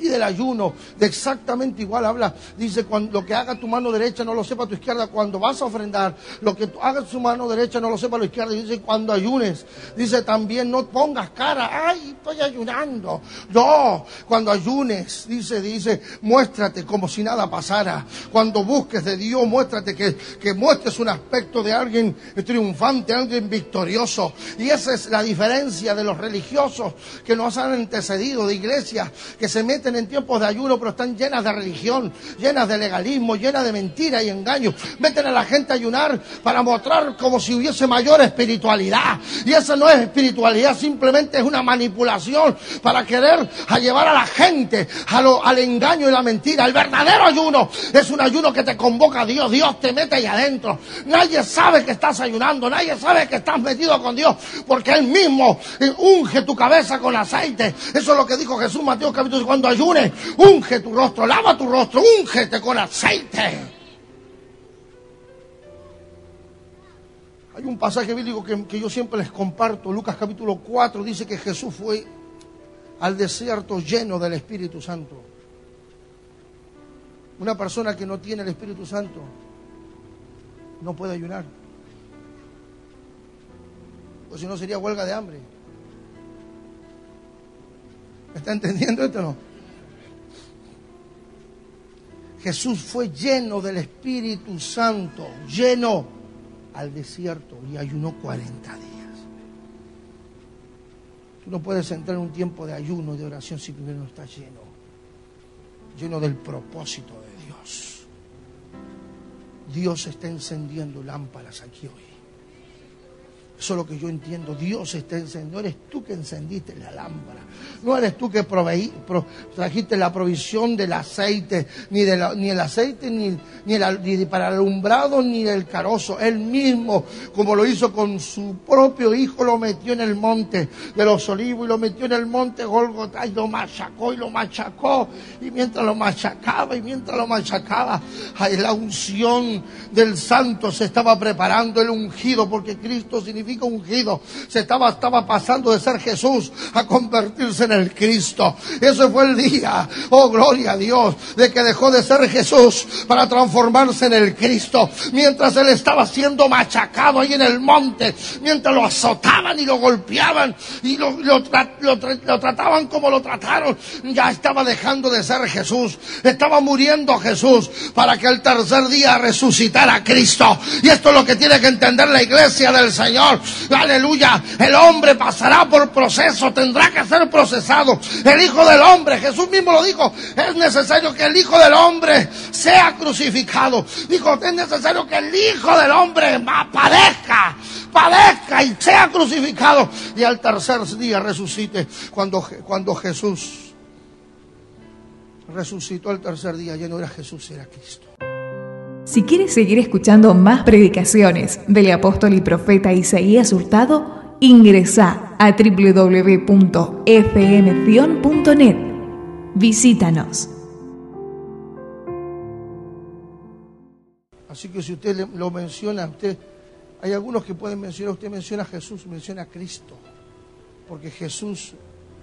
y del ayuno, de exactamente igual habla. Dice, cuando lo que haga tu mano derecha no lo sepa tu izquierda. Cuando vas a ofrendar, lo que haga tu mano derecha no lo sepa la izquierda. Dice, cuando ayunes. Dice también, no pongas cara, ay, estoy ayunando. No, cuando ayunes, dice, dice, muéstrate como si nada pasara. Cuando busques de Dios, muéstrate que, que muestres un aspecto de alguien triunfante, alguien victorioso. Y esa es la diferencia de los religiosos que nos han antecedido, de iglesias que se meten en tiempos de ayuno, pero están llenas de religión, llenas de legalismo, llenas de mentiras y engaños. Meten a la gente a ayunar para mostrar como si hubiese mayor espiritualidad. Y esa no es espiritualidad, simplemente es una manipulación para querer a llevar a la gente al engaño y la mentira. El verdadero ayuno es un ayuno que te convoca a Dios. Dios te mete ahí adentro. Nadie sabe que estás ayunando, nadie sabe que estás metido con Dios, porque Él mismo unge tu cabeza con aceite. Eso es lo que dijo Jesús Mateo capítulo cuando unge tu rostro, lava tu rostro, úngete con aceite. Hay un pasaje bíblico que, yo siempre les comparto, Lucas capítulo 4, dice que Jesús fue al desierto lleno del Espíritu Santo. Una persona que no tiene el Espíritu Santo no puede ayunar. O si no sería huelga de hambre. ¿Me está entendiendo esto o no? Jesús fue lleno del Espíritu Santo, lleno al desierto y ayunó 40 días. Tú no puedes entrar en un tiempo de ayuno y de oración si primero no estás lleno, lleno del propósito de Dios. Dios está encendiendo lámparas aquí hoy. Eso es lo que yo entiendo. Dios está encendiendo. No eres tú que encendiste la lámpara. No eres tú que proveí, trajiste la provisión del aceite, ni, de ni el aceite, ni, ni, el, para el alumbrado, ni el carozo. Él mismo, como lo hizo con su propio hijo, lo metió en el monte de los olivos y lo metió en el monte Golgotha y lo machacó y lo machacó. Y mientras lo machacaba y mientras lo machacaba, la unción del santo se estaba preparando, el ungido, porque Cristo significa ungido. Se estaba, estaba pasando de ser Jesús a convertirse en el Cristo. Ese fue el día, oh gloria a Dios, de que dejó de ser Jesús para transformarse en el Cristo. Mientras él estaba siendo machacado ahí en el monte, mientras lo azotaban y lo golpeaban y lo, lo, trataban como lo trataron, ya estaba dejando de ser Jesús. Estaba muriendo Jesús para que el tercer día resucitara a Cristo. Y esto es lo que tiene que entender la iglesia del Señor. Aleluya. El hombre pasará por proceso, tendrá que ser procesado. El Hijo del Hombre, Jesús mismo lo dijo, es necesario que el Hijo del Hombre sea crucificado. Dijo, es necesario que el Hijo del Hombre padezca, padezca y sea crucificado. Y al tercer día resucite. Cuando, cuando Jesús resucitó el tercer día, ya no era Jesús, era Cristo. Si quieres seguir escuchando más predicaciones del apóstol y profeta Isaías Hurtado, ingresa a www.fmcion.net. Visítanos. Así que si usted lo menciona, usted, hay algunos que pueden mencionar, usted menciona a Jesús, menciona a Cristo, porque Jesús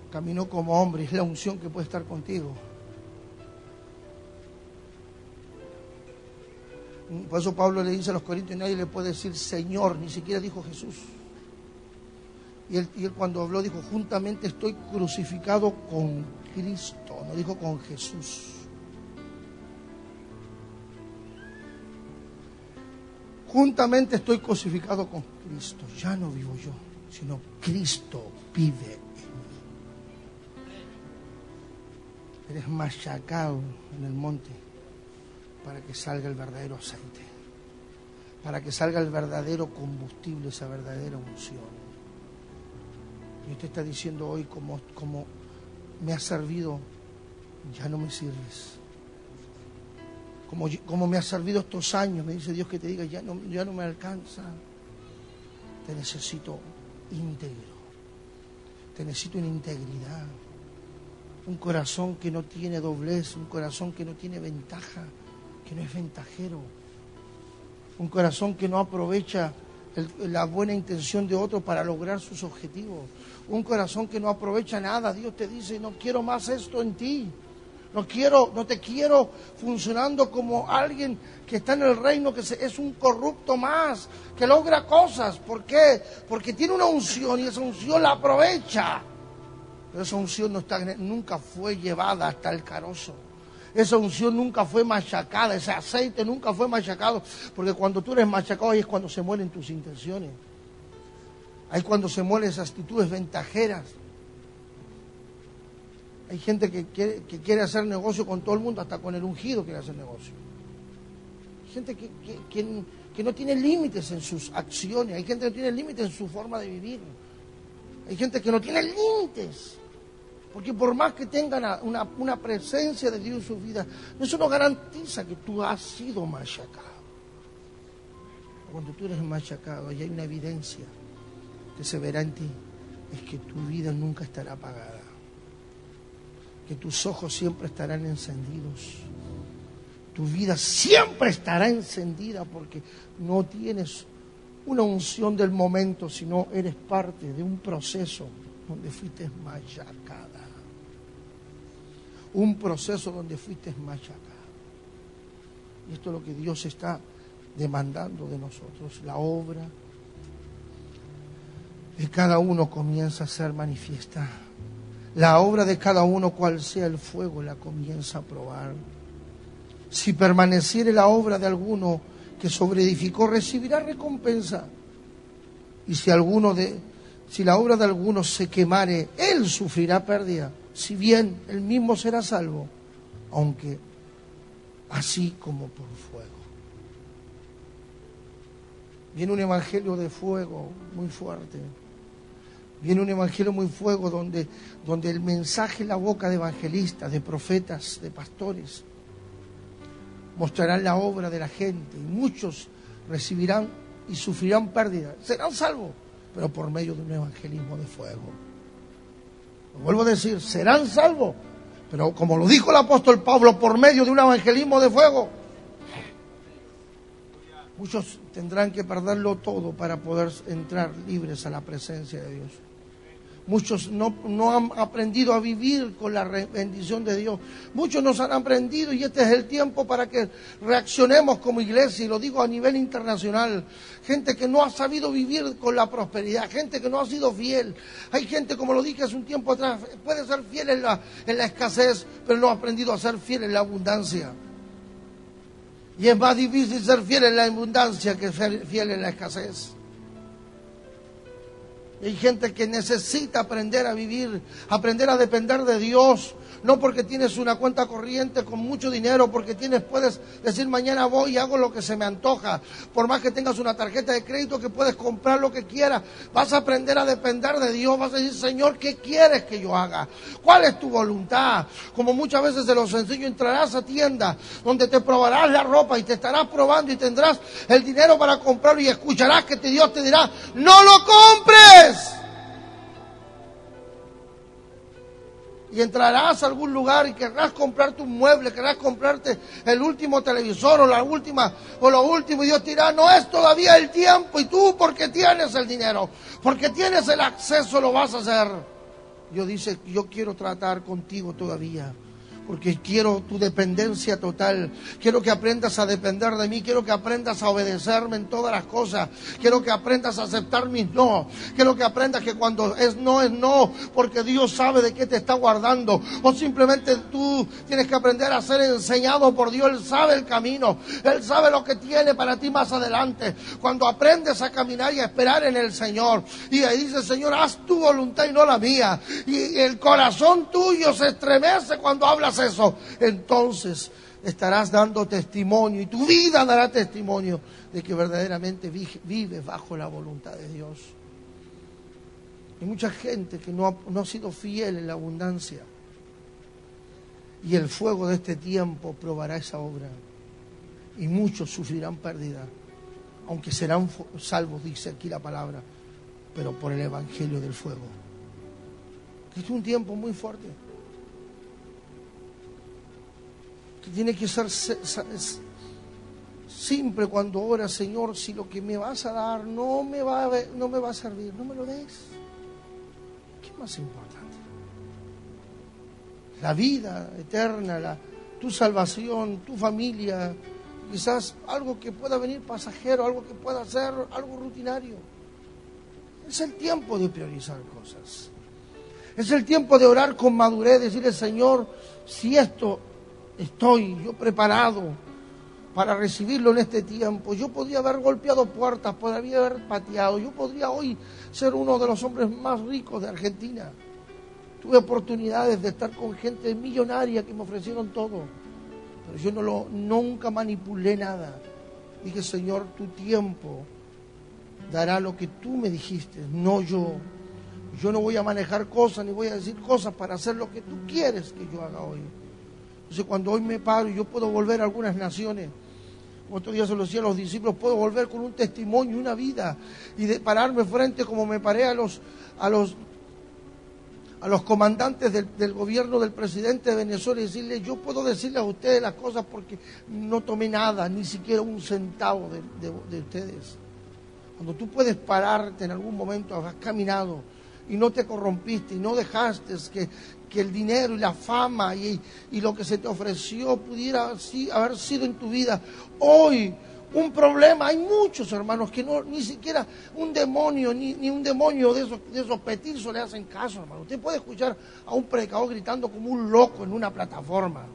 caminó como hombre, es la unción que puede estar contigo. Por eso Pablo le dice a los corintios, nadie le puede decir Señor, ni siquiera dijo Jesús. Y él, y él, cuando habló dijo, juntamente estoy crucificado con Cristo, no dijo con Jesús. Juntamente estoy crucificado con Cristo. Ya no vivo yo, sino Cristo vive en mí. Eres machacado en el monte para que salga el verdadero aceite, para que salga el verdadero combustible, esa verdadera unción. Y usted está diciendo hoy como, como me ha servido, ya no me sirves. Como, como me ha servido estos años, me dice Dios que te diga, ya no, ya no me alcanza. Te necesito íntegro. Te necesito en integridad. Un corazón que no tiene doblez, un corazón que no tiene ventaja que no es ventajero, un corazón que no aprovecha la buena intención de otro para lograr sus objetivos, un corazón que no aprovecha nada. Dios te dice, no quiero más esto en ti. No quiero, no te quiero funcionando como alguien que está en el reino, que es un corrupto más, que logra cosas. ¿Por qué? Porque tiene una unción y esa unción la aprovecha. Pero esa unción no está, nunca fue llevada hasta el carozo. Esa unción nunca fue machacada, ese aceite nunca fue machacado, porque cuando tú eres machacado ahí es cuando se mueren tus intenciones. Ahí es cuando se mueren esas actitudes ventajeras. Hay gente que quiere, que quiere hacer negocio con todo el mundo, hasta con el ungido quiere hacer negocio. Hay gente que, que, que no tiene límites en sus acciones, hay gente que no tiene límites en su forma de vivir. Hay gente que no tiene límites. Porque por más que tengan una, presencia de Dios en su vida, eso no garantiza que tú has sido machacado. Cuando tú eres machacado y hay una evidencia que se verá en ti, es que tu vida nunca estará apagada. Que tus ojos siempre estarán encendidos. Tu vida siempre estará encendida porque no tienes una unción del momento, sino eres parte de un proceso donde fuiste machacada un proceso donde fuiste machacado. Y esto es lo que Dios está demandando de nosotros. La obra de cada uno comienza a ser manifiesta. La obra de cada uno, cual sea el fuego, la comienza a probar. Si permaneciere la obra de alguno que sobreedificó, recibirá recompensa. Y si alguno de, si la obra de alguno se quemare, él sufrirá pérdida si bien él mismo será salvo, aunque así como por fuego. Viene un evangelio de fuego muy fuerte. Viene un evangelio muy fuego donde, donde el mensaje en la boca de evangelistas, de profetas, de pastores, mostrarán la obra de la gente y muchos recibirán y sufrirán pérdida. Serán salvos, pero por medio de un evangelismo de fuego vuelvo a decir, serán salvos. Pero como lo dijo el apóstol Pablo, por medio de un evangelismo de fuego, muchos tendrán que perderlo todo para poder entrar libres a la presencia de Dios. Muchos no, han aprendido a vivir con la bendición de Dios. Muchos nos han aprendido y este es el tiempo para que reaccionemos como iglesia, y lo digo a nivel internacional. Gente que no ha sabido vivir con la prosperidad, gente que no ha sido fiel. Hay gente, como lo dije hace un tiempo atrás, puede ser fiel en la, en la escasez, pero no ha aprendido a ser fiel en la abundancia. Y es más difícil ser fiel en la abundancia que ser fiel en la escasez. Hay gente que necesita aprender a vivir, aprender a depender de Dios, no porque tienes una cuenta corriente con mucho dinero, porque tienes, puedes decir mañana voy y hago lo que se me antoja. Por más que tengas una tarjeta de crédito que puedes comprar lo que quieras, vas a aprender a depender de Dios, vas a decir, Señor, ¿qué quieres que yo haga? ¿Cuál es tu voluntad? Como muchas veces se los enseño, entrarás a tienda donde te probarás la ropa y te estarás probando y tendrás el dinero para comprarlo y escucharás que Dios te dirá, no lo compres. Y entrarás a algún lugar y querrás comprarte un mueble, querrás comprarte el último televisor o la última o lo último y Dios dirá, no es todavía el tiempo y tú porque tienes el dinero, porque tienes el acceso lo vas a hacer. Dios dice, yo quiero tratar contigo todavía porque quiero tu dependencia total. Quiero que aprendas a depender de mí, quiero que aprendas a obedecerme en todas las cosas. Quiero que aprendas a aceptar mis no. Quiero que aprendas que cuando es no es no, porque Dios sabe de qué te está guardando. O simplemente tú tienes que aprender a ser enseñado por Dios. Él sabe el camino, Él sabe lo que tiene para ti más adelante. Cuando aprendes a caminar y a esperar en el Señor. Y ahí dice, Señor, haz tu voluntad y no la mía. Y el corazón tuyo se estremece cuando hablas eso, entonces estarás dando testimonio y tu vida dará testimonio de que verdaderamente vives bajo la voluntad de Dios. Hay mucha gente que no ha, no ha sido fiel en la abundancia. Y el fuego de este tiempo probará esa obra. Y muchos sufrirán pérdida. Aunque serán salvos, dice aquí la palabra. Pero por el evangelio del fuego. Este es un tiempo muy fuerte. Tiene que ser simple cuando ora, Señor, si lo que me vas a dar no me va a, no me va a servir, no me lo des. ¿Qué más importante? La vida eterna, la, tu salvación, tu familia, quizás algo que pueda venir pasajero, algo que pueda ser algo rutinario. Es el tiempo de priorizar cosas. Es el tiempo de orar con madurez, decirle, Señor, si esto estoy yo preparado para recibirlo en este tiempo. Yo podría haber golpeado puertas, podría haber pateado. Yo podría hoy ser uno de los hombres más ricos de Argentina. Tuve oportunidades de estar con gente millonaria que me ofrecieron todo. Pero yo no lo, nunca manipulé nada. Dije, Señor, tu tiempo dará lo que tú me dijiste, no yo. Yo no voy a manejar cosas ni voy a decir cosas para hacer lo que tú quieres que yo haga hoy. Entonces cuando hoy me paro y yo puedo volver a algunas naciones, otro día se lo decía a los discípulos, puedo volver con un testimonio, una vida, y de pararme frente como me paré a los, a los, a los comandantes del, gobierno del presidente de Venezuela y decirle, yo puedo decirle a ustedes las cosas porque no tomé nada, ni siquiera un centavo de, de ustedes. Cuando tú puedes pararte en algún momento, has caminado y no te corrompiste y no dejaste que, que el dinero y la fama y, lo que se te ofreció pudiera haber sido en tu vida hoy un problema. Hay muchos hermanos que no, ni siquiera un demonio, ni, ni un demonio de esos, de esos petizos le hacen caso, hermano. Usted puede escuchar a un predicador gritando como un loco en una plataforma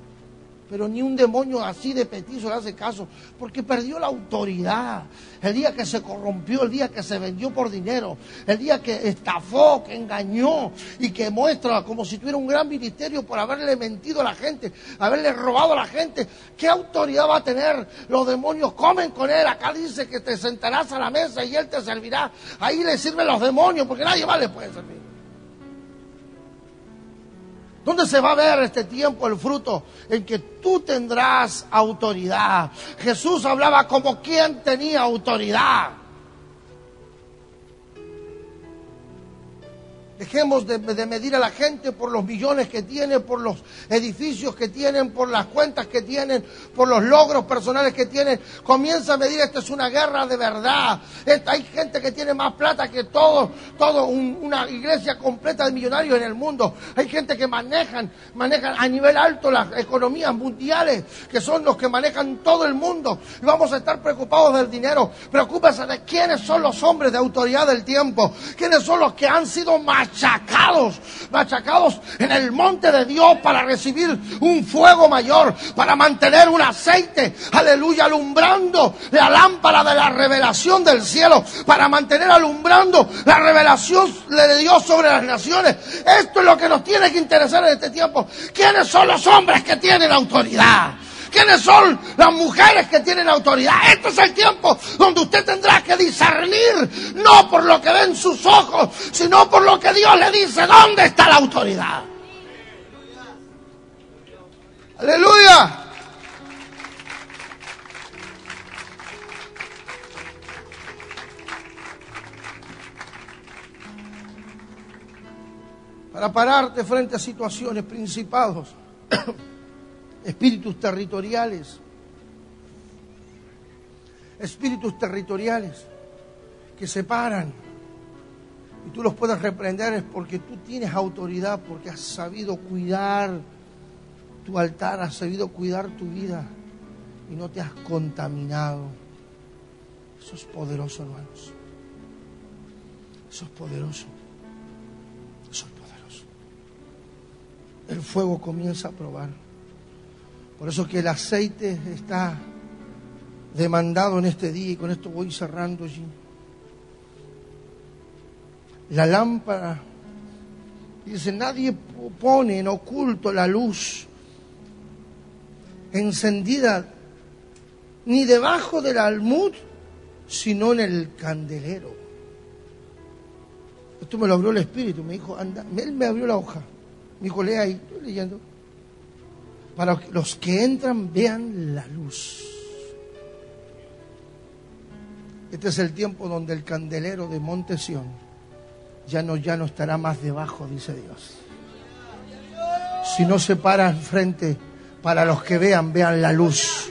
pero ni un demonio así de petizo le hace caso, porque perdió la autoridad. El día que se corrompió, el día que se vendió por dinero, el día que estafó, que engañó y que muestra como si tuviera un gran ministerio por haberle mentido a la gente, haberle robado a la gente, ¿qué autoridad va a tener? Los demonios comen con él. Acá dice que te sentarás a la mesa y él te servirá. Ahí le sirven los demonios, porque nadie más le puede servir. ¿Dónde se va a ver este tiempo el fruto? En que tú tendrás autoridad. Jesús hablaba como quien tenía autoridad. Dejemos de, medir a la gente por los millones que tiene, por los edificios que tienen, por las cuentas que tienen, por los logros personales que tienen. Comienza a medir, esta es una guerra de verdad. hay gente que tiene más plata que todo, todo una iglesia completa de millonarios en el mundo. Hay gente que manejan, manejan a nivel alto las economías mundiales, que son los que manejan todo el mundo. Y vamos a estar preocupados del dinero. Preocúpese de quiénes son los hombres de autoridad del tiempo, quiénes son los que han sido más machacados, machacados en el monte de Dios para recibir un fuego mayor, para mantener un aceite, aleluya, alumbrando la lámpara de la revelación del cielo, para mantener alumbrando la revelación de Dios sobre las naciones. Esto es lo que nos tiene que interesar en este tiempo. ¿Quiénes son los hombres que tienen autoridad? ¿Quiénes son las mujeres que tienen autoridad? Este es el tiempo donde usted tendrá que discernir, no por lo que ven sus ojos, sino por lo que Dios le dice, ¿dónde está la autoridad? Aleluya. Para pararte frente a situaciones, principados espíritus territoriales, espíritus territoriales que se paran y tú los puedes reprender es porque tú tienes autoridad, porque has sabido cuidar tu altar, has sabido cuidar tu vida y no te has contaminado. Eso es poderoso, hermanos. Eso es poderoso. Eso es poderoso. El fuego comienza a probar. Por eso que el aceite está demandado en este día y con esto voy cerrando allí. La lámpara, dice, nadie pone en oculto la luz encendida ni debajo del almud, sino en el candelero. Esto me lo abrió el Espíritu, me dijo, anda, él me abrió la hoja. Me dijo, lea ahí, estoy leyendo para los que entran vean la luz. Este es el tiempo donde el candelero de Monte ya no, ya no estará más debajo, dice Dios. Si no se para enfrente, para los que vean, vean la luz.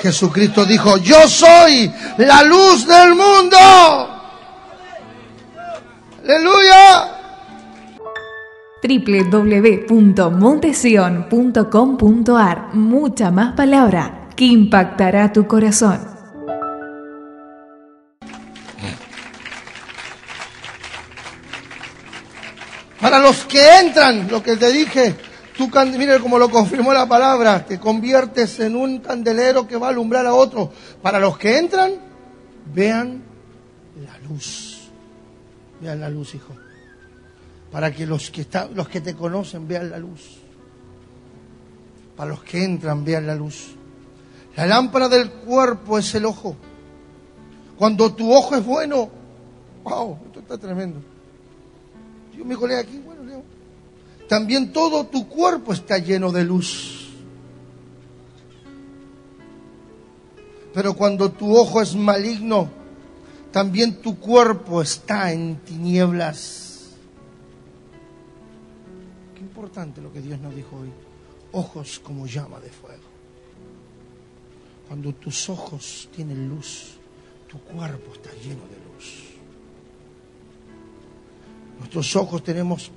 Jesucristo dijo, yo soy la luz del mundo. Aleluya www.montesion.com.ar Mucha más palabra que impactará tu corazón. Para los que entran, lo que te dije, tú, mire como lo confirmó la palabra, te conviertes en un candelero que va a alumbrar a otro. Para los que entran, vean la luz. Vean la luz, hijo para que los que, los que te conocen vean la luz, para los que entran vean la luz. La lámpara del cuerpo es el ojo. Cuando tu ojo es bueno, wow, esto está tremendo. Yo me colé aquí, bueno, Leo. También todo tu cuerpo está lleno de luz. Pero cuando tu ojo es maligno, también tu cuerpo está en tinieblas importante lo que Dios nos dijo hoy. Ojos como llama de fuego. Cuando tus ojos tienen luz, tu cuerpo está lleno de luz. Nuestros ojos tenemos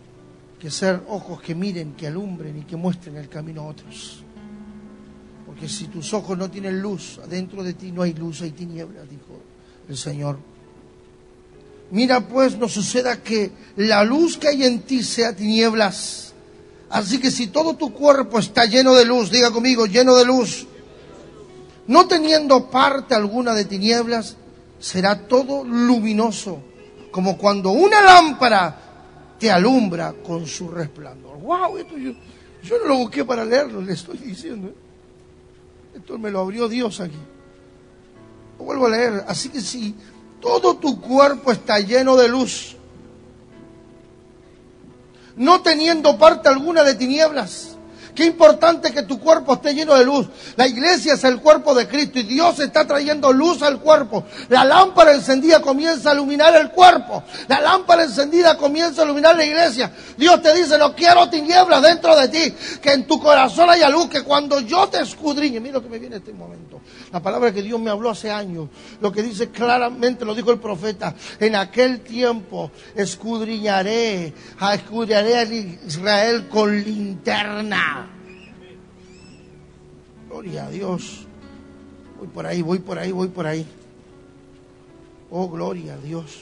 que ser ojos que miren, que alumbren y que muestren el camino a otros. Porque si tus ojos no tienen luz, adentro de ti no hay luz, hay tinieblas, dijo el Señor. Mira pues, no suceda que la luz que hay en ti sea tinieblas. Así que si todo tu cuerpo está lleno de luz, diga conmigo, lleno de luz, no teniendo parte alguna de tinieblas, será todo luminoso, como cuando una lámpara te alumbra con su resplandor. ¡Wow! Esto yo, yo no lo busqué para leerlo, le estoy diciendo. ¿eh? Esto me lo abrió Dios aquí. Lo vuelvo a leer. Así que si todo tu cuerpo está lleno de luz, no teniendo parte alguna de tinieblas. Qué importante que tu cuerpo esté lleno de luz. La iglesia es el cuerpo de Cristo y Dios está trayendo luz al cuerpo. La lámpara encendida comienza a iluminar el cuerpo. La lámpara encendida comienza a iluminar la iglesia. Dios te dice, no quiero tinieblas dentro de ti. Que en tu corazón haya luz. Que cuando yo te escudriñe, mira lo que me viene en este momento. La palabra que Dios me habló hace años. Lo que dice claramente, lo dijo el profeta. En aquel tiempo escudriñaré, escudriñaré a Israel con linterna. Gloria a Dios. Voy por ahí, voy por ahí, voy por ahí. Oh, gloria a Dios.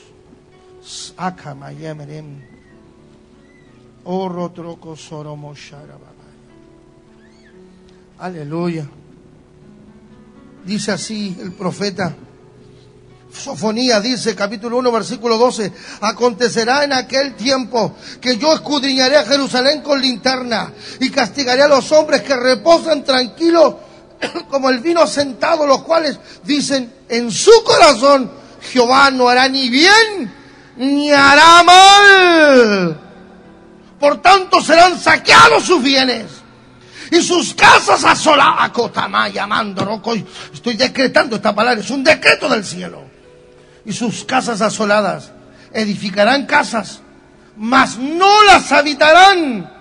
Oh, troco soromo Aleluya. Dice así el profeta. Sofonía dice, capítulo 1, versículo 12, acontecerá en aquel tiempo que yo escudriñaré a Jerusalén con linterna y castigaré a los hombres que reposan tranquilos [coughs] como el vino sentado, los cuales dicen en su corazón, Jehová no hará ni bien ni hará mal. Por tanto serán saqueados sus bienes y sus casas asoladas. llamando, Estoy decretando esta palabra, es un decreto del cielo y sus casas asoladas. Edificarán casas, mas no las habitarán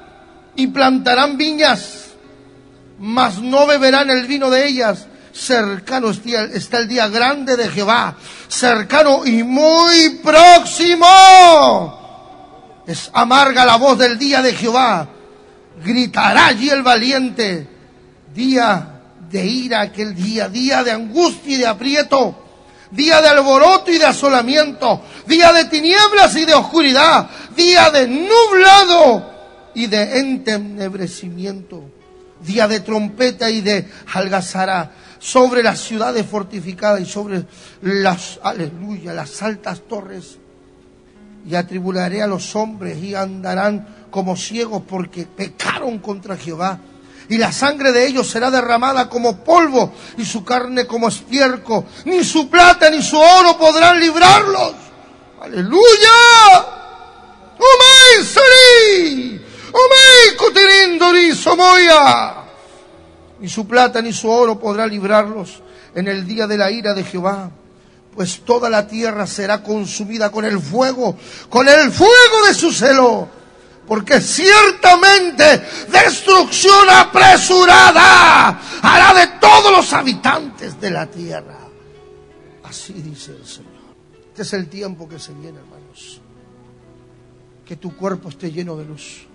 y plantarán viñas, mas no beberán el vino de ellas. Cercano está el día grande de Jehová, cercano y muy próximo. Es amarga la voz del día de Jehová. Gritará allí el valiente. Día de ira aquel día, día de angustia y de aprieto día de alboroto y de asolamiento, día de tinieblas y de oscuridad, día de nublado y de entenebrecimiento, día de trompeta y de algazara sobre las ciudades fortificadas y sobre las, las altas torres. Y atribularé a los hombres y andarán como ciegos porque pecaron contra Jehová y la sangre de ellos será derramada como polvo y su carne como estiércol. Ni su plata ni su oro podrán librarlos. Aleluya. Omay sari. Omay cotirindori somoya. Ni su plata ni su oro podrá librarlos en el día de la ira de Jehová pues toda la tierra será consumida con el fuego, con el fuego de su celo porque ciertamente destrucción apresurada hará de todos los habitantes de la tierra. Así dice el Señor. Este es el tiempo que se viene, hermanos. Que tu cuerpo esté lleno de luz.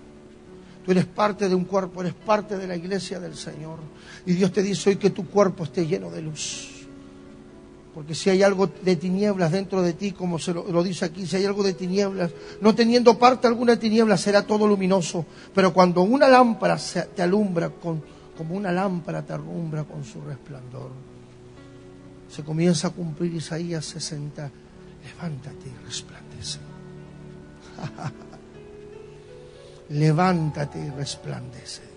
Tú eres parte de un cuerpo, eres parte de la iglesia del Señor. Y Dios te dice hoy que tu cuerpo esté lleno de luz. Porque si hay algo de tinieblas dentro de ti, como se lo, dice aquí, si hay algo de tinieblas, no teniendo parte alguna de tinieblas, será todo luminoso. Pero cuando una lámpara te alumbra, con, como una lámpara te alumbra con su resplandor, se comienza a cumplir Isaías 60. Levántate y resplandece. [laughs] Levántate y resplandece.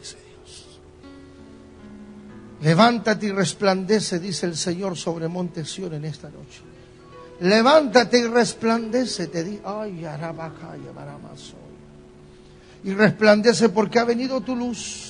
Levántate y resplandece, dice el Señor sobre Monte en esta noche. Levántate y resplandece, te di, ay, y resplandece porque ha venido tu luz.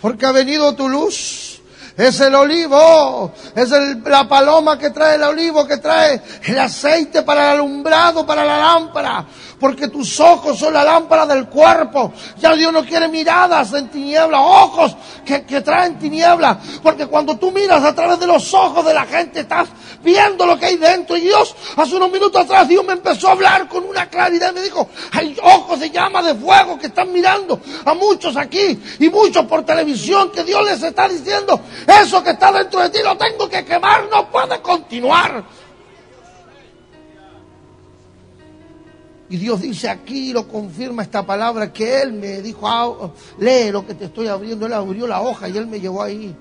Porque ha venido tu luz. Es el olivo, es la paloma que trae el olivo, que trae el aceite para el alumbrado, para la lámpara porque tus ojos son la lámpara del cuerpo. Ya Dios no quiere miradas en tiniebla, ojos que, que traen tiniebla, porque cuando tú miras a través de los ojos de la gente, estás viendo lo que hay dentro. Y Dios, hace unos minutos atrás, Dios me empezó a hablar con una claridad. Me dijo, hay ojos de llama de fuego que están mirando a muchos aquí y muchos por televisión que Dios les está diciendo, eso que está dentro de ti lo tengo que quemar, no puede continuar. Y Dios dice aquí, lo confirma esta palabra, que Él me dijo, ah, lee lo que te estoy abriendo. Él abrió la hoja y Él me llevó ahí.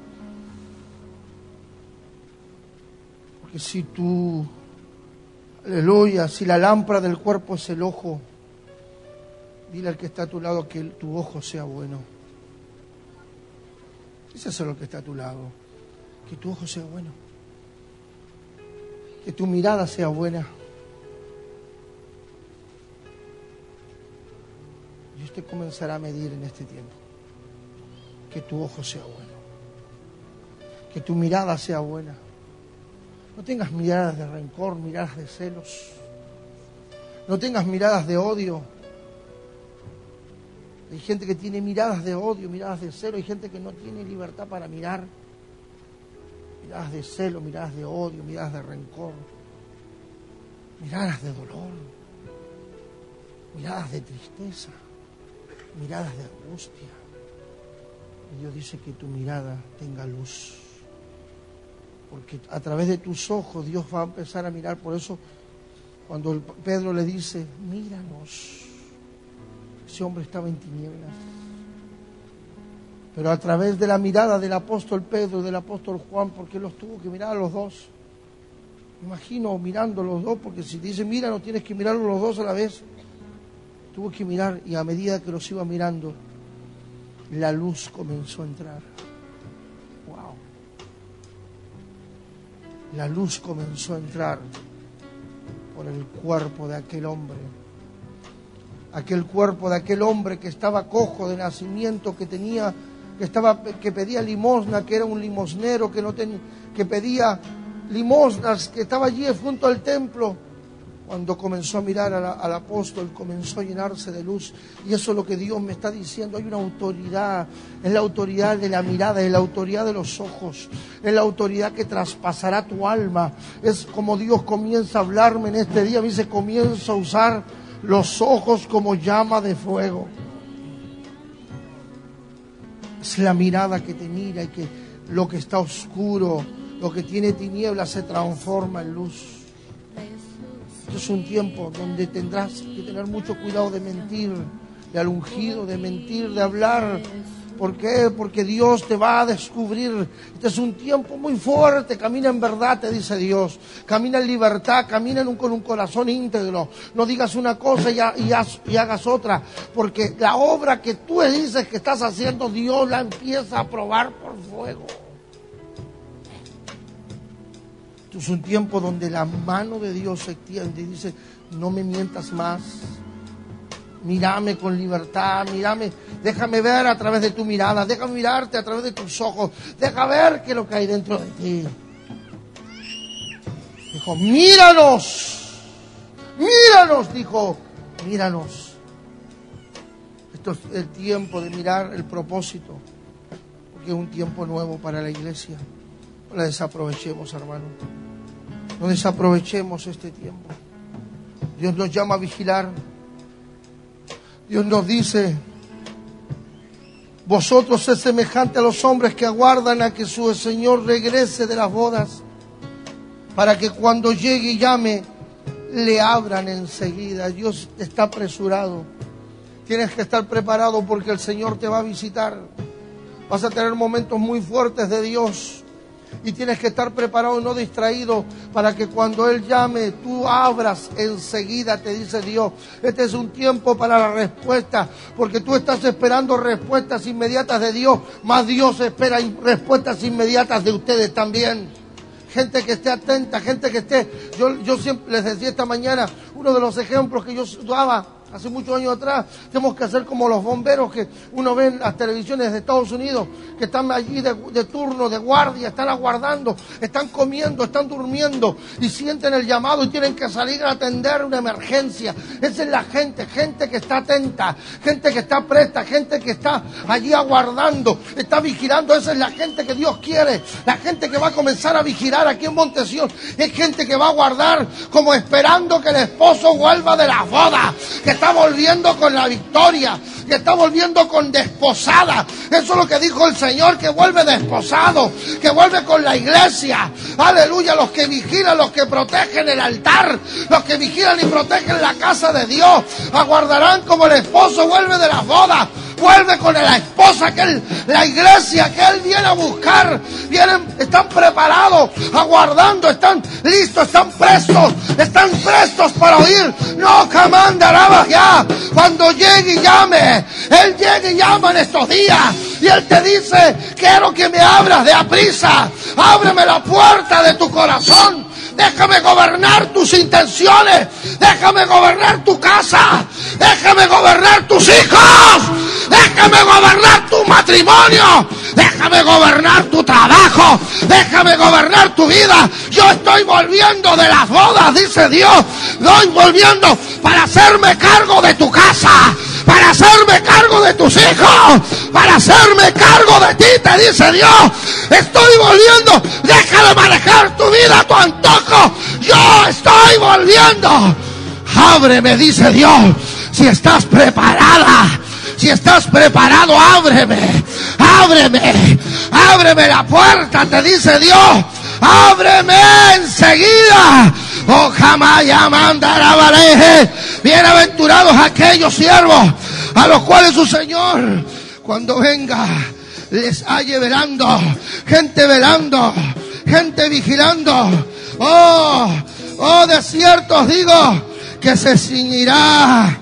Porque si tú, aleluya, si la lámpara del cuerpo es el ojo, dile al que está a tu lado que tu ojo sea bueno. es lo que está a tu lado, que tu ojo sea bueno, que tu mirada sea buena. Usted comenzará a medir en este tiempo. Que tu ojo sea bueno. Que tu mirada sea buena. No tengas miradas de rencor, miradas de celos. No tengas miradas de odio. Hay gente que tiene miradas de odio, miradas de celo. Hay gente que no tiene libertad para mirar. Miradas de celo, miradas de odio, miradas de rencor. Miradas de dolor. Miradas de tristeza miradas de angustia. Y Dios dice que tu mirada tenga luz. Porque a través de tus ojos Dios va a empezar a mirar. Por eso cuando Pedro le dice, míranos, Ese hombre estaba en tinieblas. Pero a través de la mirada del apóstol Pedro del apóstol Juan, porque los tuvo que mirar a los dos. imagino mirando los dos, porque si dice mira, no tienes que mirar los dos a la vez. Tuvo que mirar y a medida que los iba mirando, la luz comenzó a entrar. Wow. La luz comenzó a entrar por el cuerpo de aquel hombre aquel cuerpo de aquel hombre que estaba cojo de nacimiento, que tenía, que estaba, que pedía limosna, que era un limosnero, que no tenía, que pedía limosnas, que estaba allí junto al templo. Cuando comenzó a mirar al apóstol, comenzó a llenarse de luz. Y eso es lo que Dios me está diciendo. Hay una autoridad. Es la autoridad de la mirada, es la autoridad de los ojos. Es la autoridad que traspasará tu alma. Es como Dios comienza a hablarme en este día. Me dice, comienza a usar los ojos como llama de fuego. Es la mirada que te mira y que lo que está oscuro, lo que tiene tinieblas se transforma en luz. Es un tiempo donde tendrás que tener mucho cuidado de mentir, de al ungido, de mentir, de hablar ¿Por qué? Porque Dios te va a descubrir. Este es un tiempo muy fuerte. Camina en verdad, te dice Dios. Camina en libertad, camina con un corazón íntegro. No digas una cosa y, y, hagas otra. Porque la obra que tú dices que estás haciendo, Dios la empieza a probar por fuego. Es un tiempo donde la mano de Dios se extiende y dice, no me mientas más mírame con libertad, mírame, déjame ver a través de tu mirada, déjame mirarte a través de tus ojos, deja ver qué es lo que hay dentro de ti. Dijo, míranos, míranos, dijo, míranos. Esto es el tiempo de mirar el propósito, porque es un tiempo nuevo para la iglesia. No la desaprovechemos, hermano. No desaprovechemos este tiempo. Dios nos llama a vigilar. Dios nos dice, vosotros es semejante a los hombres que aguardan a que su Señor regrese de las bodas, para que cuando llegue y llame, le abran enseguida. Dios está apresurado. Tienes que estar preparado porque el Señor te va a visitar. Vas a tener momentos muy fuertes de Dios y tienes que estar preparado y no distraído para que cuando Él llame tú abras enseguida, te dice Dios. Este es un tiempo para la respuesta, porque tú estás esperando respuestas inmediatas de Dios, más Dios espera respuestas inmediatas de ustedes también gente que esté atenta, gente que esté. Yo, yo siempre les decía esta mañana, uno de los ejemplos que yo daba hace muchos años atrás, tenemos que hacer como los bomberos que uno ve en las televisiones de Estados Unidos, que están allí de, turno, de guardia, están aguardando, están comiendo, están durmiendo y sienten el llamado y tienen que salir a atender una emergencia. Esa es la gente, gente que está atenta, gente que está presta, gente que está allí aguardando, está vigilando. Esa es la gente que Dios quiere, la gente que va a comenzar a vigilar aquí en Montesión. Es gente que va a guardar como esperando que el esposo vuelva de la boda, que está volviendo con la victoria, que está volviendo con desposada. Eso es lo que dijo el Señor, que vuelve desposado, que vuelve con la iglesia. Aleluya, los que vigilan, los que protegen el altar, los que vigilan y protegen la casa de Dios, aguardarán como el esposo vuelve de la boda vuelve con la esposa que él, la iglesia que él viene a buscar, vienen, están preparados, aguardando, están listos, están prestos, están prestos para oír. No camandará ya. Cuando llegue y llame, él llegue y llama en estos días. Y él te dice, quiero que me abras de aprisa, ábreme la puerta de tu corazón Déjame gobernar tus intenciones. Déjame gobernar tu casa. Déjame gobernar tus hijos. Déjame gobernar tu matrimonio. Déjame gobernar tu trabajo. Déjame gobernar tu vida. Yo estoy volviendo de las bodas, dice Dios. Estoy volviendo para hacerme cargo de tu casa para hacerme cargo de tus hijos, para hacerme cargo de ti, te dice Dios. Estoy volviendo, deja de manejar tu vida a tu antojo. Yo estoy volviendo. Ábreme, dice Dios, si estás preparada. Si estás preparado, ábreme, ábreme, ábreme la puerta, te dice Dios. Ábreme enseguida. Oh, jamás mandará Bienaventurados aquellos siervos a los cuales su Señor, cuando venga, les halle velando, gente velando, gente vigilando. Oh, oh, de cierto digo que se ciñirá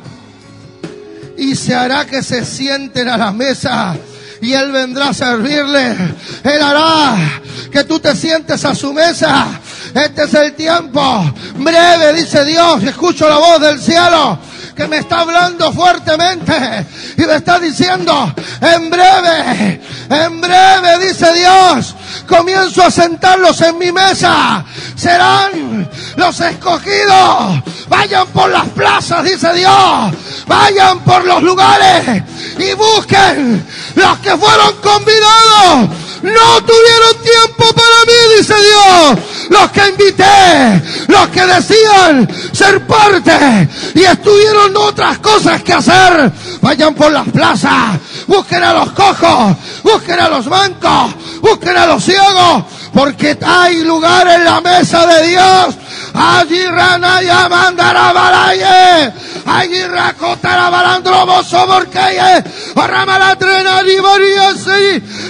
y se hará que se sienten a la mesa y Él vendrá a servirle. Él hará que tú te sientes a su mesa. Este es el tiempo breve, dice Dios. Escucho la voz del cielo que me está hablando fuertemente y me está diciendo, en breve, en breve, dice Dios, comienzo a sentarlos en mi mesa. Serán los escogidos. Vayan por las plazas, dice Dios. Vayan por los lugares y busquen los que fueron convidados. No tuvieron tiempo para mí, dice Dios. Los que invité, los que decían ser parte y estuvieron otras cosas que hacer. Vayan por las plazas, busquen a los cojos, busquen a los mancos, busquen a los ciegos, porque hay lugar en la mesa de Dios. Allí ranaya mandara balaye,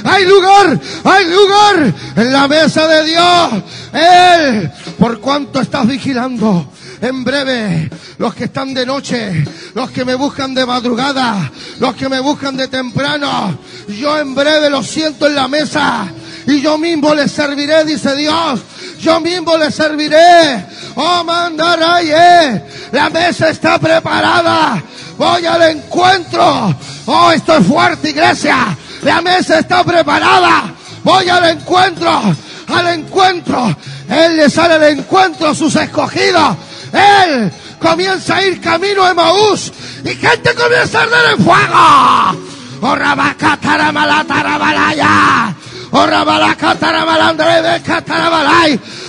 hay lugar, hay lugar en la mesa de Dios. Él, por cuanto estás vigilando, en breve, los que están de noche, los que me buscan de madrugada, los que me buscan de temprano, yo en breve los siento en la mesa y yo mismo les serviré, dice Dios. Yo mismo les serviré. Oh, mandaraye. La mesa está preparada. Voy al encuentro. Oh, esto es fuerte, iglesia. La mesa está preparada. Voy al encuentro. Al encuentro. Él le sale al encuentro a sus escogidos. Él comienza a ir camino a Maús. Y gente comienza a arder en fuego. Oh,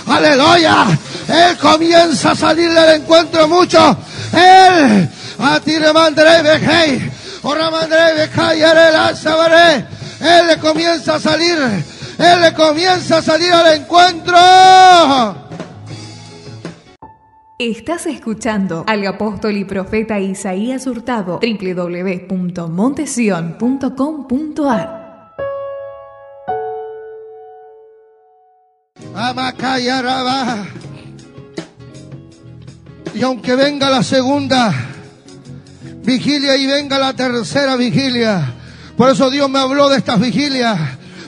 Aleluya. Él comienza a salir del encuentro mucho. Él. A ti Él le comienza a salir. Él comienza a salir al encuentro. Estás escuchando al apóstol y profeta Isaías Hurtado, www.montesion.com.ar. Y aunque venga la segunda vigilia y venga la tercera vigilia, por eso Dios me habló de estas vigilias.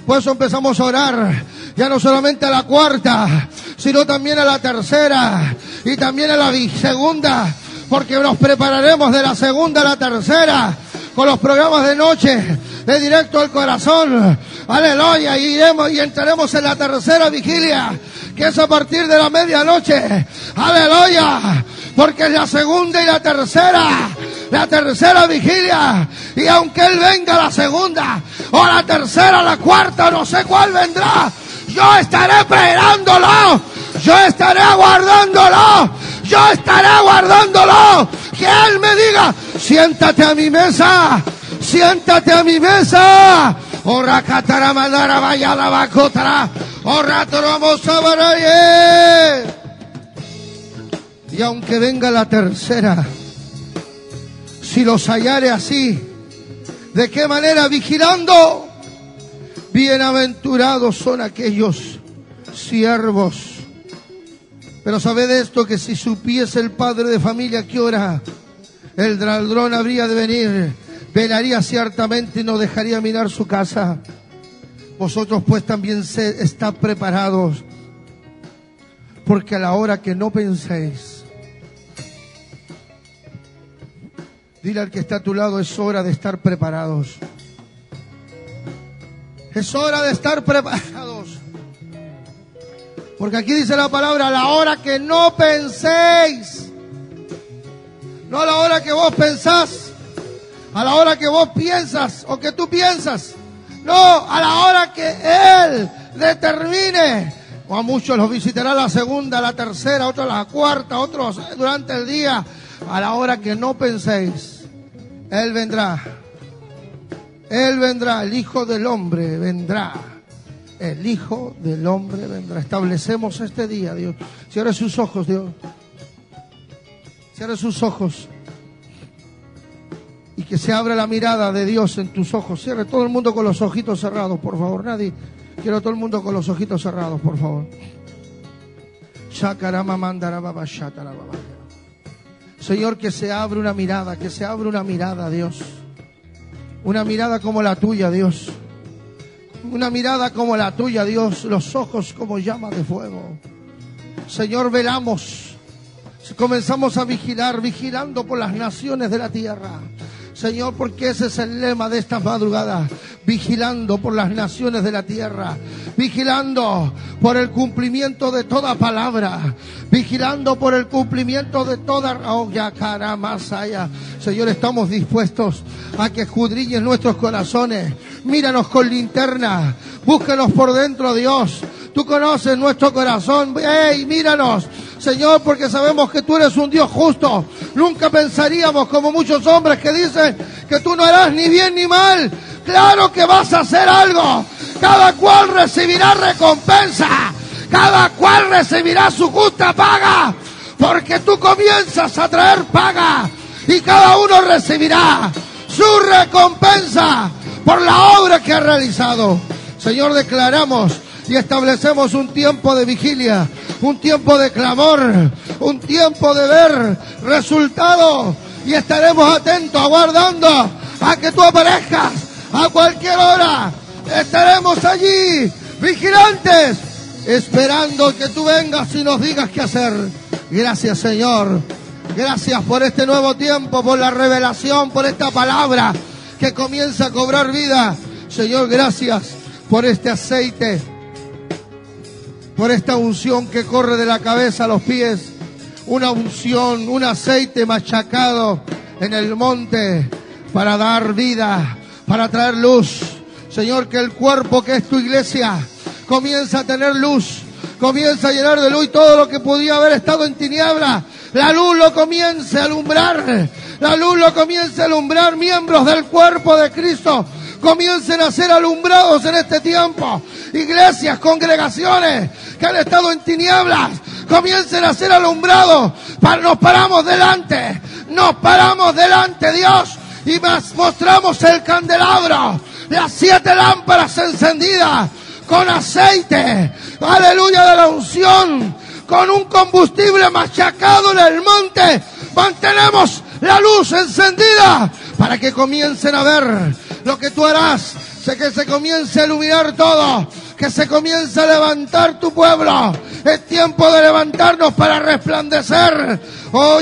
Por eso empezamos a orar, ya no solamente a la cuarta, sino también a la tercera y también a la segunda, porque nos prepararemos de la segunda a la tercera con los programas de noche de directo al corazón. Aleluya. Y iremos y entraremos en la tercera vigilia, que es a partir de la medianoche. Aleluya. Porque es la segunda y la tercera. La tercera vigilia. Y aunque Él venga la segunda, o la tercera, la cuarta, no sé cuál vendrá. Yo estaré esperándolo. Yo estaré aguardándolo. Yo estaré aguardándolo. Que Él me diga, siéntate a mi mesa siéntate a mi mesa. Ora katara mandara vaya la bacotara. Y aunque venga la tercera, si los hallare así, ¿de qué manera? Vigilando. Bienaventurados son aquellos siervos. Pero sabed esto que si supiese el padre de familia que hora el ladrón habría de venir, velaría ciertamente y no dejaría mirar su casa. Vosotros pues también se, está preparados, porque a la hora que no penséis, dile al que está a tu lado, es hora de estar preparados. Es hora de estar preparados. Porque aquí dice la palabra, a la hora que no penséis. No a la hora que vos pensás a la hora que vos piensas o que tú piensas. No, a la hora que Él determine. O a muchos los visitará la segunda, la tercera, otros la cuarta, otros durante el día. A la hora que no penséis, Él vendrá. Él vendrá, el Hijo del Hombre vendrá. El Hijo del Hombre vendrá. Establecemos este día, Dios. Cierre sus ojos, Dios. Cierre sus ojos. Y que se abra la mirada de Dios en tus ojos. Cierre todo el mundo con los ojitos cerrados, por favor. Nadie, quiero todo el mundo con los ojitos cerrados, por favor. Señor, que se abra una mirada, que se abra una mirada, Dios. Una mirada como la tuya, Dios. Una mirada como la tuya, Dios. Los ojos como llama de fuego. Señor, velamos. Comenzamos a vigilar, vigilando por las naciones de la tierra. Señor, porque ese es el lema de esta madrugada. Vigilando por las naciones de la tierra. Vigilando por el cumplimiento de toda palabra. Vigilando por el cumplimiento de toda... Oh, ya cara más allá. Señor, estamos dispuestos a que escudriñes nuestros corazones. Míranos con linterna. Búscanos por dentro, Dios. Tú conoces nuestro corazón. ¡Ey, míranos! Señor, porque sabemos que tú eres un Dios justo. Nunca pensaríamos como muchos hombres que dicen que tú no harás ni bien ni mal. Claro que vas a hacer algo. Cada cual recibirá recompensa. Cada cual recibirá su justa paga. Porque tú comienzas a traer paga. Y cada uno recibirá su recompensa por la obra que ha realizado. Señor, declaramos y establecemos un tiempo de vigilia, un tiempo de clamor, un tiempo de ver resultados y estaremos atentos, aguardando a que tú aparezcas a cualquier hora. Estaremos allí, vigilantes, esperando que tú vengas y nos digas qué hacer. Gracias Señor. Gracias por este nuevo tiempo, por la revelación, por esta palabra que comienza a cobrar vida. Señor, gracias por este aceite por esta unción que corre de la cabeza a los pies, una unción, un aceite machacado en el monte para dar vida, para traer luz. Señor, que el cuerpo que es tu iglesia comienza a tener luz, comienza a llenar de luz todo lo que podía haber estado en tiniebla, la luz lo comienza a alumbrar, la luz lo comienza a alumbrar, miembros del cuerpo de Cristo comiencen a ser alumbrados en este tiempo. Iglesias, congregaciones que han estado en tinieblas, comiencen a ser alumbrados. Nos paramos delante, nos paramos delante, Dios, y mostramos el candelabro, las siete lámparas encendidas con aceite, aleluya de la unción, con un combustible machacado en el monte. Mantenemos la luz encendida para que comiencen a ver lo que tú harás. Sé que se comience a iluminar todo, que se comience a levantar tu pueblo. Es tiempo de levantarnos para resplandecer. Oh,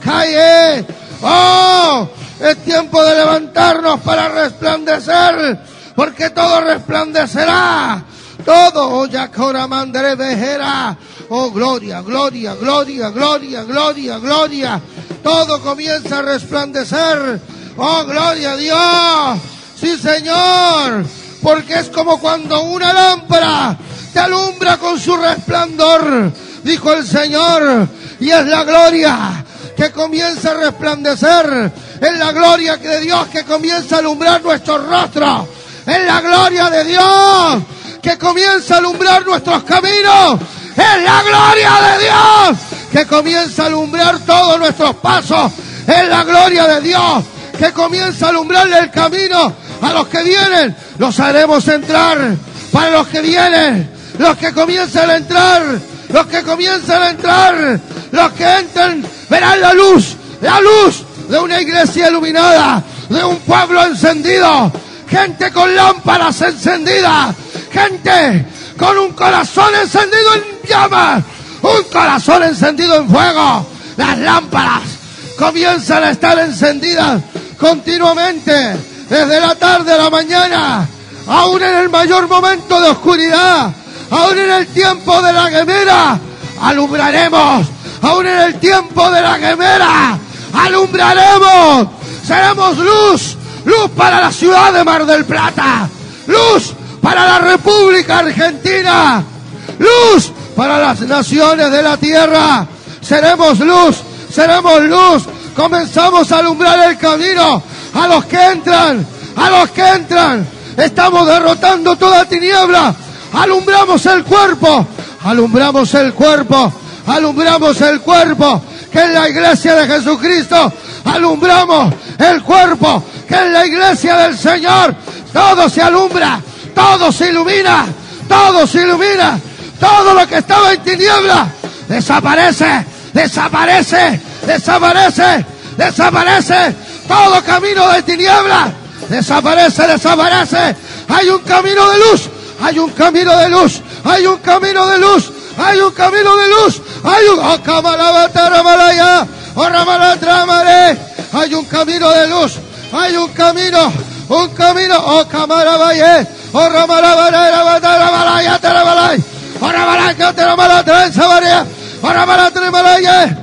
calle. Oh, es tiempo de levantarnos para resplandecer, porque todo resplandecerá. Todo, oh, Yacoramandre Vejera. Oh, gloria, gloria, gloria, gloria, gloria, gloria. Todo comienza a resplandecer Oh, gloria a Dios. Sí, Señor. Porque es como cuando una lámpara te alumbra con su resplandor, dijo el Señor. Y es la gloria que comienza a resplandecer. Es la gloria de Dios que comienza a alumbrar nuestros rostros. Es la gloria de Dios que comienza a alumbrar nuestros caminos. Es la gloria de Dios que comienza a alumbrar todos nuestros pasos. Es la gloria de Dios que comienza a alumbrarle el camino a los que vienen, los haremos entrar. Para los que vienen, los que comienzan a entrar, los que comienzan a entrar, los que entran, verán la luz, la luz de una iglesia iluminada, de un pueblo encendido, gente con lámparas encendidas, gente con un corazón encendido en llamas, un corazón encendido en fuego. Las lámparas comienzan a estar encendidas continuamente, desde la tarde a la mañana, aún en el mayor momento de oscuridad, aún en el tiempo de la gemera, alumbraremos, aún en el tiempo de la gemera, alumbraremos, seremos luz, luz para la ciudad de Mar del Plata, luz para la República Argentina, luz para las naciones de la tierra, seremos luz, seremos luz. Comenzamos a alumbrar el camino a los que entran, a los que entran. Estamos derrotando toda tiniebla. Alumbramos el cuerpo, alumbramos el cuerpo, alumbramos el cuerpo, que es la iglesia de Jesucristo. alumbramos el cuerpo, que es la iglesia del Señor, todo se alumbra, todo se ilumina, todo se ilumina, todo lo que estaba en tiniebla desaparece, desaparece, desaparece, desaparece, todo camino de tiniebla. Desaparece, desaparece, hay un camino de luz, hay un camino de luz, hay un camino de luz, hay un camino de luz, hay un oh, oh, hay un camino de luz, hay un camino, un camino, oh Camaravalle, oh Ramalabaraya, Batarabalaya, Terabalay, oh Ramalaya, Teramalaya, Savaria, oh Ramalaya, Teramalaya,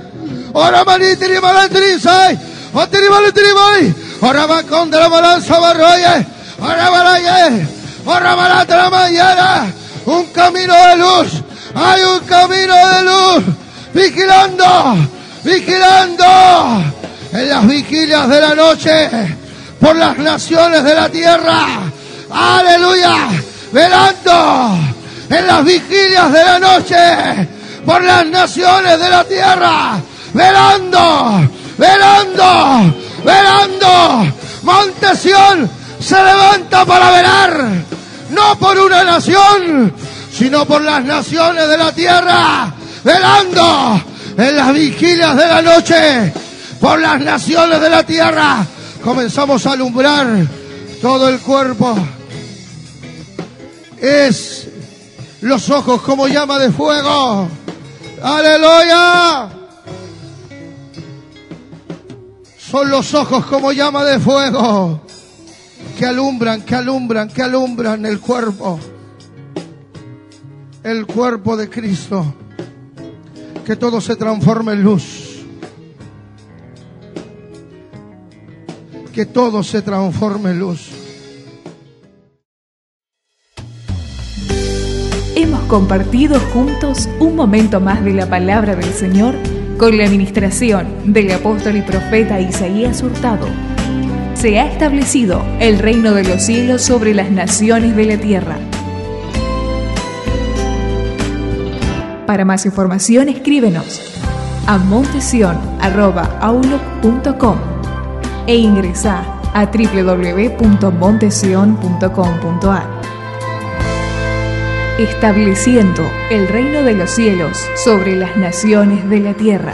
oh Ramalaya, Teramalaya, oh Teramalaya, oh Ramacón de la Malanza Barroye, oh Ramalaya, oh Ramalaya, Teramalaya, un camino de luz, hay un camino de luz, vigilando, vigilando en las vigilias de la noche por las naciones de la tierra. Aleluya, velando en las vigilias de la noche por las naciones de la tierra. Velando, velando, velando. Montesión se levanta para velar, no por una nación, sino por las naciones de la tierra, velando en las vigilias de la noche, por las naciones de la tierra. Comenzamos a alumbrar todo el cuerpo. Es los ojos como llama de fuego. Aleluya. Son los ojos como llama de fuego que alumbran, que alumbran, que alumbran el cuerpo el cuerpo de Cristo. Que todo se transforme en luz. Que todo se transforme en luz. Hemos compartido juntos un momento más de la palabra del Señor con la administración del apóstol y profeta Isaías Hurtado. Se ha establecido el reino de los cielos sobre las naciones de la tierra. Para más información escríbenos a montesion.com e ingresa a www.montesion.com.ar Estableciendo el reino de los cielos sobre las naciones de la tierra.